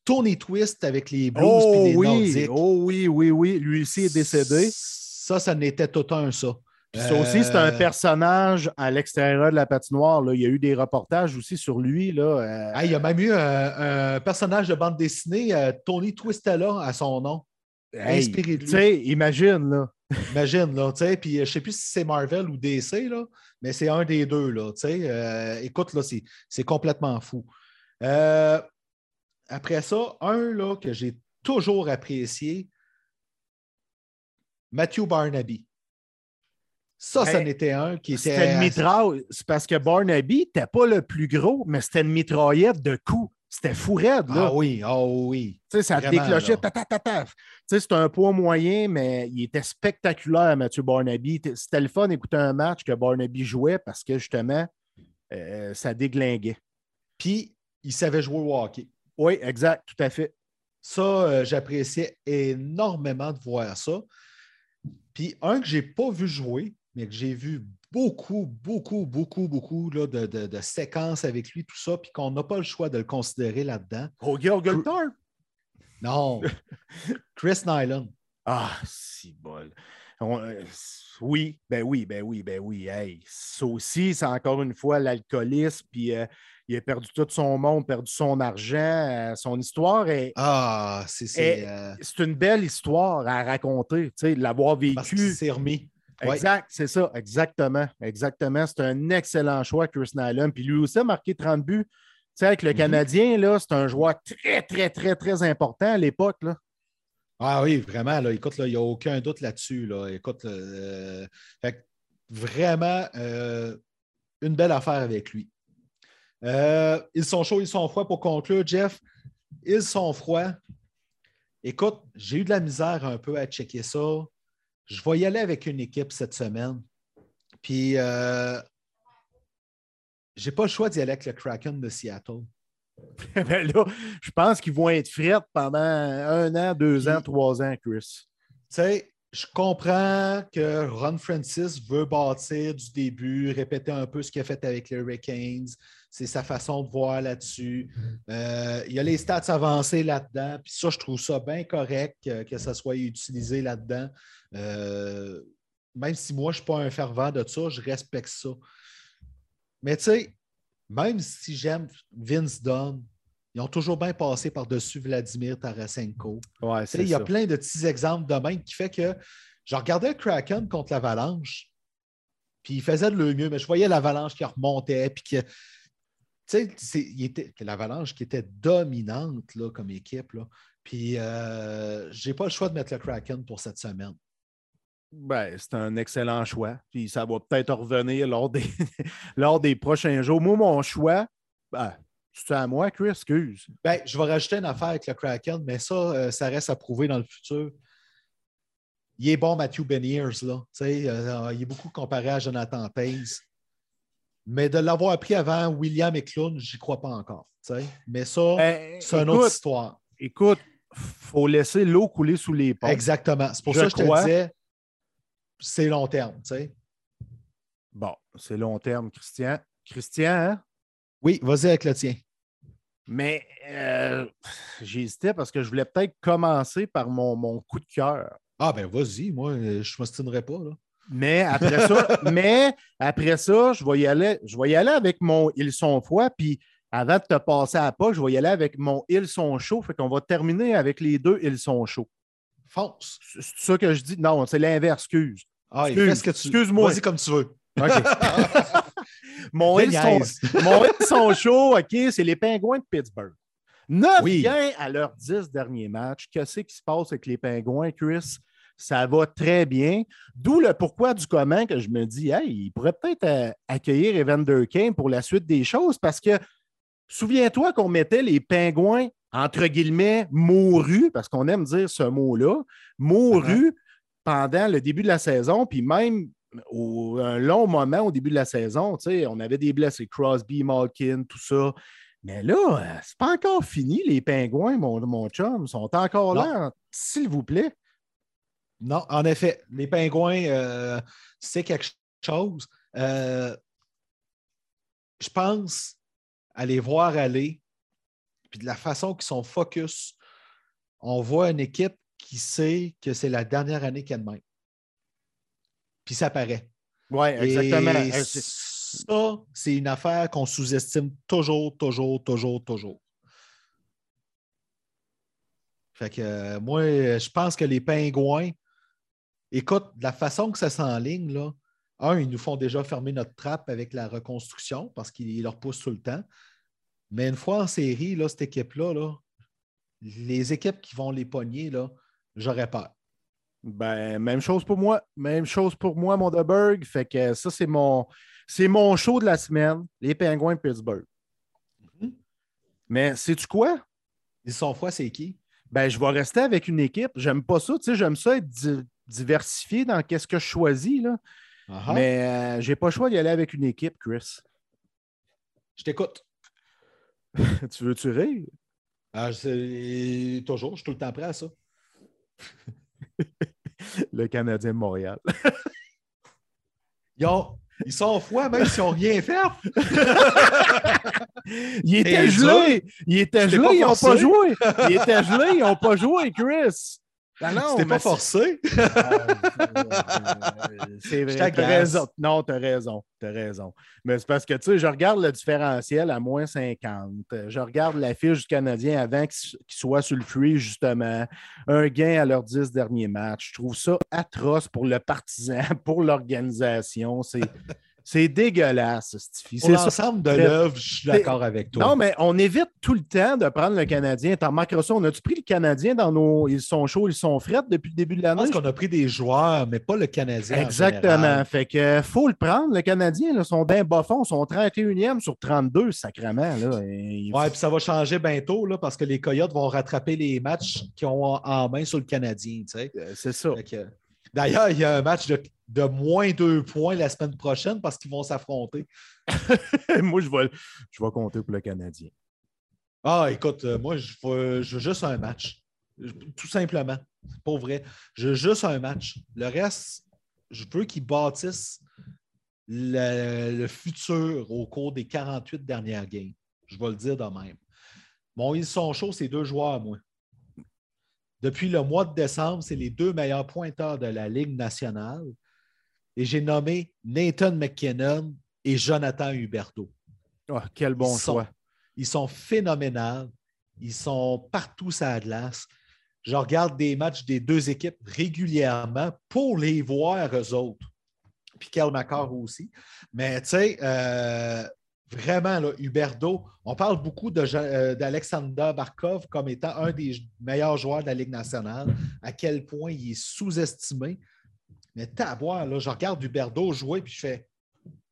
Tony Twist avec les Blues Oh et les oui, Nordiques. oh oui, oui, oui. Lui aussi est décédé. Ça, ça n'était tout un, ça. Puis ça aussi, c'est un Euh, personnage à l'extérieur de la patinoire. Là. Il y a eu des reportages aussi sur lui. Là. euh, ah, il y a même eu un, un personnage de bande dessinée, euh, Tony Twistella, à son nom. hey, inspiré de lui. Imagine, là. Imagine, là, tu sais, puis euh, je ne sais plus si c'est Marvel ou DC, là, mais c'est un des deux, là, tu sais. Euh, écoute, là, c'est, c'est complètement fou. Euh, après ça, un, là, que j'ai toujours apprécié, Matthew Barnaby. Ça, ça Hey, en était un qui était. C'était une mitraille. C'est parce que Barnaby n'était pas le plus gros, mais c'était une mitraillette de coups. C'était fou raide, là. Ah oui, ah oui. Tu sais, ça Vraiment, déclochait, là. ta, ta, ta, ta. Tu sais, c'est un poids moyen, mais il était spectaculaire, Mathieu Barnaby. C'était le fun d'écouter un match que Barnaby jouait parce que justement, euh, ça déglinguait. Puis, il savait jouer au hockey. Oui, exact, tout à fait. Ça, euh, j'appréciais énormément de voir ça. Puis, un que je n'ai pas vu jouer, mais que j'ai vu beaucoup, beaucoup, beaucoup, beaucoup là, de, de- de séquences avec lui, tout ça, puis qu'on n'a pas le choix de le considérer là-dedans. Au Gilgultor? Non. Chris Nyland. Ah, si bol. On- euh, oui, ben oui, ben oui, ben oui. Hey, ça aussi, c'est encore une fois l'alcoolisme, puis euh, il a perdu tout son monde, perdu son argent. euh, son histoire est, Ah, c'est. c'est, une belle histoire à raconter, tu sais, de l'avoir parce qu'il vécu. s'est remis. Ouais. Exact, c'est ça, exactement. Exactement. C'est un excellent choix, Chris Nyland. Puis lui aussi a marqué 30 buts. Tu sais, avec le Mhm. Canadien, là, c'est un joueur très, très, très, très important à l'époque. là. Ah oui, vraiment, là, écoute, là, il n'y a aucun doute là-dessus. Là. Écoute, euh, fait vraiment euh, une belle affaire avec lui. Euh, ils sont chauds, ils sont froids pour conclure, Jeff. Ils sont froids. Écoute, j'ai eu de la misère un peu à checker ça. Je vais y aller avec une équipe cette semaine. Puis, euh, j'ai pas le choix d'y aller avec le Kraken de Seattle. Ben là, je pense qu'ils vont être frettes pendant un an, deux Puis- ans, trois ans, Chris. Tu sais, je comprends que Ron Francis veut bâtir du début, répéter un peu ce qu'il a fait avec les Hurricanes. C'est sa façon de voir là-dessus. Euh, il y a les stats avancées là-dedans. Puis ça, je trouve ça bien correct que, que ça soit utilisé là-dedans. Euh, même si moi, je ne suis pas un fervent de ça, je respecte ça. Mais tu sais, même si j'aime Vince Dunn, ils ont toujours bien passé par-dessus Vladimir Tarasenko. Ouais, Il y a plein de petits exemples de même qui fait que je regardais le Kraken contre l'Avalanche, puis il faisait de le mieux, mais je voyais l'Avalanche qui remontait, puis que, tu sais, l'Avalanche qui était dominante là, comme équipe. Là. Puis, euh, j'ai pas le choix de mettre le Kraken pour cette semaine. Ben, c'est un excellent choix. Puis ça va peut-être revenir lors des, lors des prochains jours. Moi, mon choix, ben, c'est à moi, Chris, excuse. Ben, je vais rajouter une affaire avec le Kraken, mais ça, euh, ça reste à prouver dans le futur. Il est bon, Matthew Beniers, là. Euh, il est beaucoup comparé à Jonathan Taze. Mais de l'avoir pris avant William Eklund, j'y crois pas encore. Mais ça, Ben, c'est une autre histoire. Écoute, faut laisser l'eau couler sous les ponts. Exactement. C'est pour Je ça que je crois. te disais, c'est long terme. tu sais. Bon, c'est long terme, Christian. Christian, hein? Oui, vas-y avec le tien. Mais euh, j'hésitais parce que je voulais peut-être commencer par mon, mon coup de cœur. Ah, ben vas-y, moi, je ne m'ostinerai pas. Là. Mais après ça, mais après ça, je vais y aller, je vais y aller avec mon Ils sont froids. Puis avant de te passer à pas, je vais y aller avec mon Ils sont chauds. Fait qu'on va terminer avec les deux Ils sont chauds. Fonce. C'est ça que je dis? Non, c'est l'inverse, excuse. Ah, Excuse- ce que tu excuse-moi. Vas-y comme tu veux. OK. mon, ils sont, mon sont chauds, OK, c'est les Pingouins de Pittsburgh. Neuf Oui. gains à leurs dix derniers matchs. Qu'est-ce qui se passe avec les Pingouins, Chris? Ça va très bien. D'où le pourquoi du comment que je me dis, hey, il pourrait peut-être euh, accueillir Evander Kane pour la suite des choses parce que souviens-toi qu'on mettait les Pingouins, entre guillemets, mourus, parce qu'on aime dire ce mot-là, mourus pendant le début de la saison, puis même au, un long moment au début de la saison, on avait des blessés, Crosby, Malkin, tout ça. Mais là, euh, c'est pas encore fini, les pingouins, mon, mon chum. Sont encore là, s'il vous plaît. Non, en effet, les pingouins, euh, c'est quelque chose. Euh, je pense à les voir aller, puis de la façon qu'ils sont focus, on voit une équipe qui sait que c'est la dernière année qu'elle même. Puis ça paraît. Oui, exactement. Et Euh, ça, c'est une affaire qu'on sous-estime toujours, toujours, toujours, toujours. Fait que euh, moi, je pense que les pingouins, écoute, de la façon que ça s'enligne, là, un, ils nous font déjà fermer notre trappe avec la reconstruction parce qu'ils leur poussent tout le temps. Mais une fois en série, là, cette équipe-là, là, les équipes qui vont les pogner, là, j'aurais peur. Ben, même chose pour moi. Même chose pour moi, mon Deberg. Fait que ça, c'est mon, c'est mon show de la semaine, les Penguins de Pittsburgh. Mhm. Mais sais-tu quoi? Ils sont fois, c'est qui? Ben, je vais rester avec une équipe. J'aime pas ça. Tu sais, j'aime ça être di- diversifié dans qu'est-ce que je choisis. Là. Mais euh, j'ai pas le choix d'y aller avec une équipe, Chris. Je t'écoute. tu veux-tu rire? Ah, Toujours, je suis tout le temps prêt à ça. Le Canadien de Montréal. Ils, ont- ils sont fois, même s'ils n'ont rien fait. Il était T'es gelé! Il était Je t'ai gelé, pas ils n'ont pas joué! Il était gelé, ils n'ont pas joué, Chris! Ah non, C'était mais pas forcé. Ah, c'est vrai. T'as raison. Non, t'as raison. T'as raison. Mais c'est parce que, tu sais, je regarde le différentiel à moins 50. Je regarde la fiche du Canadien avant qu'il soit sur le free, justement. Un gain à leurs 10 derniers matchs. Je trouve ça atroce pour le partisan, pour l'organisation. C'est. C'est dégueulasse, Stifi. C'est l'ensemble de l'œuvre, je suis d'accord avec toi. Non, mais on évite tout le temps de prendre le Canadien. T'en remarqueras ça. On a-tu pris le Canadien dans nos. Ils sont chauds, ils sont frettes depuis le début de je l'année? pense qu'on a pris des joueurs, mais pas le Canadien. en Exactement. Fait que euh, faut le prendre, le Canadien. Là, sont d'un bas fond, sont 31e sur 32, sacrément. Là. Et Ouais, puis ça va changer bientôt là, parce que les Coyotes vont rattraper les matchs qu'ils ont en- main sur le Canadien. euh, C'est ça. Que- D'ailleurs, il y a un match de, de moins deux points la semaine prochaine parce qu'ils vont s'affronter. Moi, je vais, je vais compter pour le Canadien. Ah, écoute, euh, moi, je veux, je veux juste un match. Tout simplement. Pour vrai. Je veux juste un match. Le reste, je veux qu'ils bâtissent le, le futur au cours des 48 dernières games. Je vais le dire de même. Bon, ils sont chauds, ces deux joueurs, moi. Depuis le mois de décembre, c'est les deux meilleurs pointeurs de la Ligue nationale. Et j'ai nommé Nathan McKinnon et Jonathan Huberto. Ah, quel bon Ils sont- choix. Ils sont phénoménales. Ils sont partout sur la glace. Je regarde des matchs des deux équipes régulièrement pour les voir eux autres. Puis Kel McCarr aussi. Mais tu sais, euh, vraiment, là, Huberto, on parle beaucoup euh, d'Alexander Barkov comme étant un des meilleurs joueurs de la Ligue nationale, à quel point il est sous-estimé. Mais t'as là, je regarde Huberto jouer, puis je fais.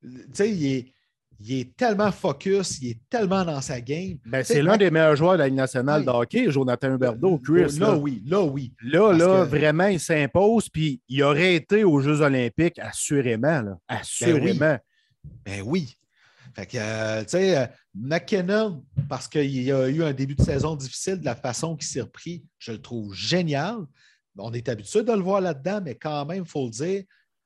Tu sais, il est, il est tellement focus, il est tellement dans sa game. Ben, c'est l'un des meilleurs joueurs de la Ligue nationale Oui. de hockey, Jonathan Huberdeau, Chris. Là, Là, oui, là, oui. là, Parce là, que- vraiment, il s'impose, puis il aurait été aux Jeux Olympiques, assurément. Là. Assurément. Ben oui. Fait que, euh, tu sais, euh, McKinnon, parce qu'il a eu un début de saison difficile, de la façon qu'il s'est repris, je le trouve génial. On est habitué de le voir là-dedans, mais quand même, il faut le dire,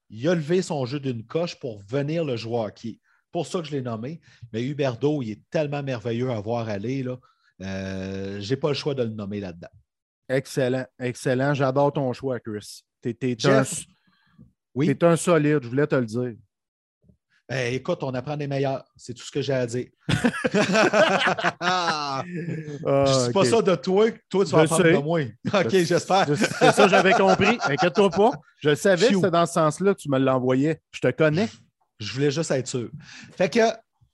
il a levé son jeu d'une coche pour venir le joueur qui est. Pour ça que je l'ai nommé. Mais Huberdo, il est tellement merveilleux à voir aller. Là. Euh, j'ai pas le choix de le nommer là-dedans. Excellent, excellent. J'adore ton choix, Chris. T'es t'es un, Jeff? Oui? t'es un solide, je voulais te le dire. Ben, écoute, on apprend des meilleurs. C'est tout ce que j'ai à dire. Ah, Je dis pas ok. ça de toi, toi tu vas apprendre de moi. OK, j'espère. Je- C'est ça, j'avais compris. Inquiète-toi pas. Je savais que c'était dans ce sens-là que tu me l'envoyais. Je te connais. Je voulais juste être sûr. Fait que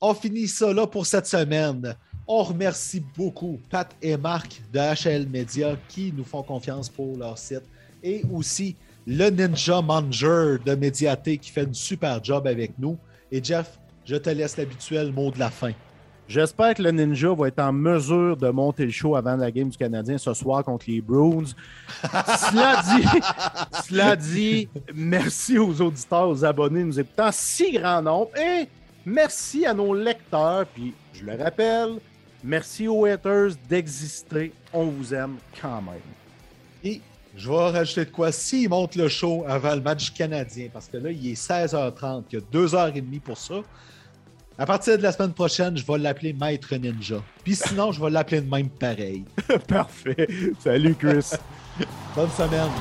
on finit ça là pour cette semaine. On remercie beaucoup Pat et Marc de HL Media qui nous font confiance pour leur site et aussi le Ninja Manager de Mediaté qui fait une super job avec nous. Et Jeff, je te laisse l'habituel mot de la fin. J'espère que le Ninja va être en mesure de monter le show avant la game du Canadien ce soir contre les Bruins. cela, dit, cela dit, merci aux auditeurs, aux abonnés nous écoutant si grand nombre. Et merci à nos lecteurs. Puis, je le rappelle, merci aux haters d'exister. On vous aime quand même. Et je vais rajouter de quoi s'il monte le show avant le match canadien, parce que là, il est 16h30, il y a 2h30 pour ça. À partir de la semaine prochaine, je vais l'appeler Maître Ninja. Puis sinon, je vais l'appeler de même pareil. Parfait. Salut, Chris. Bonne semaine.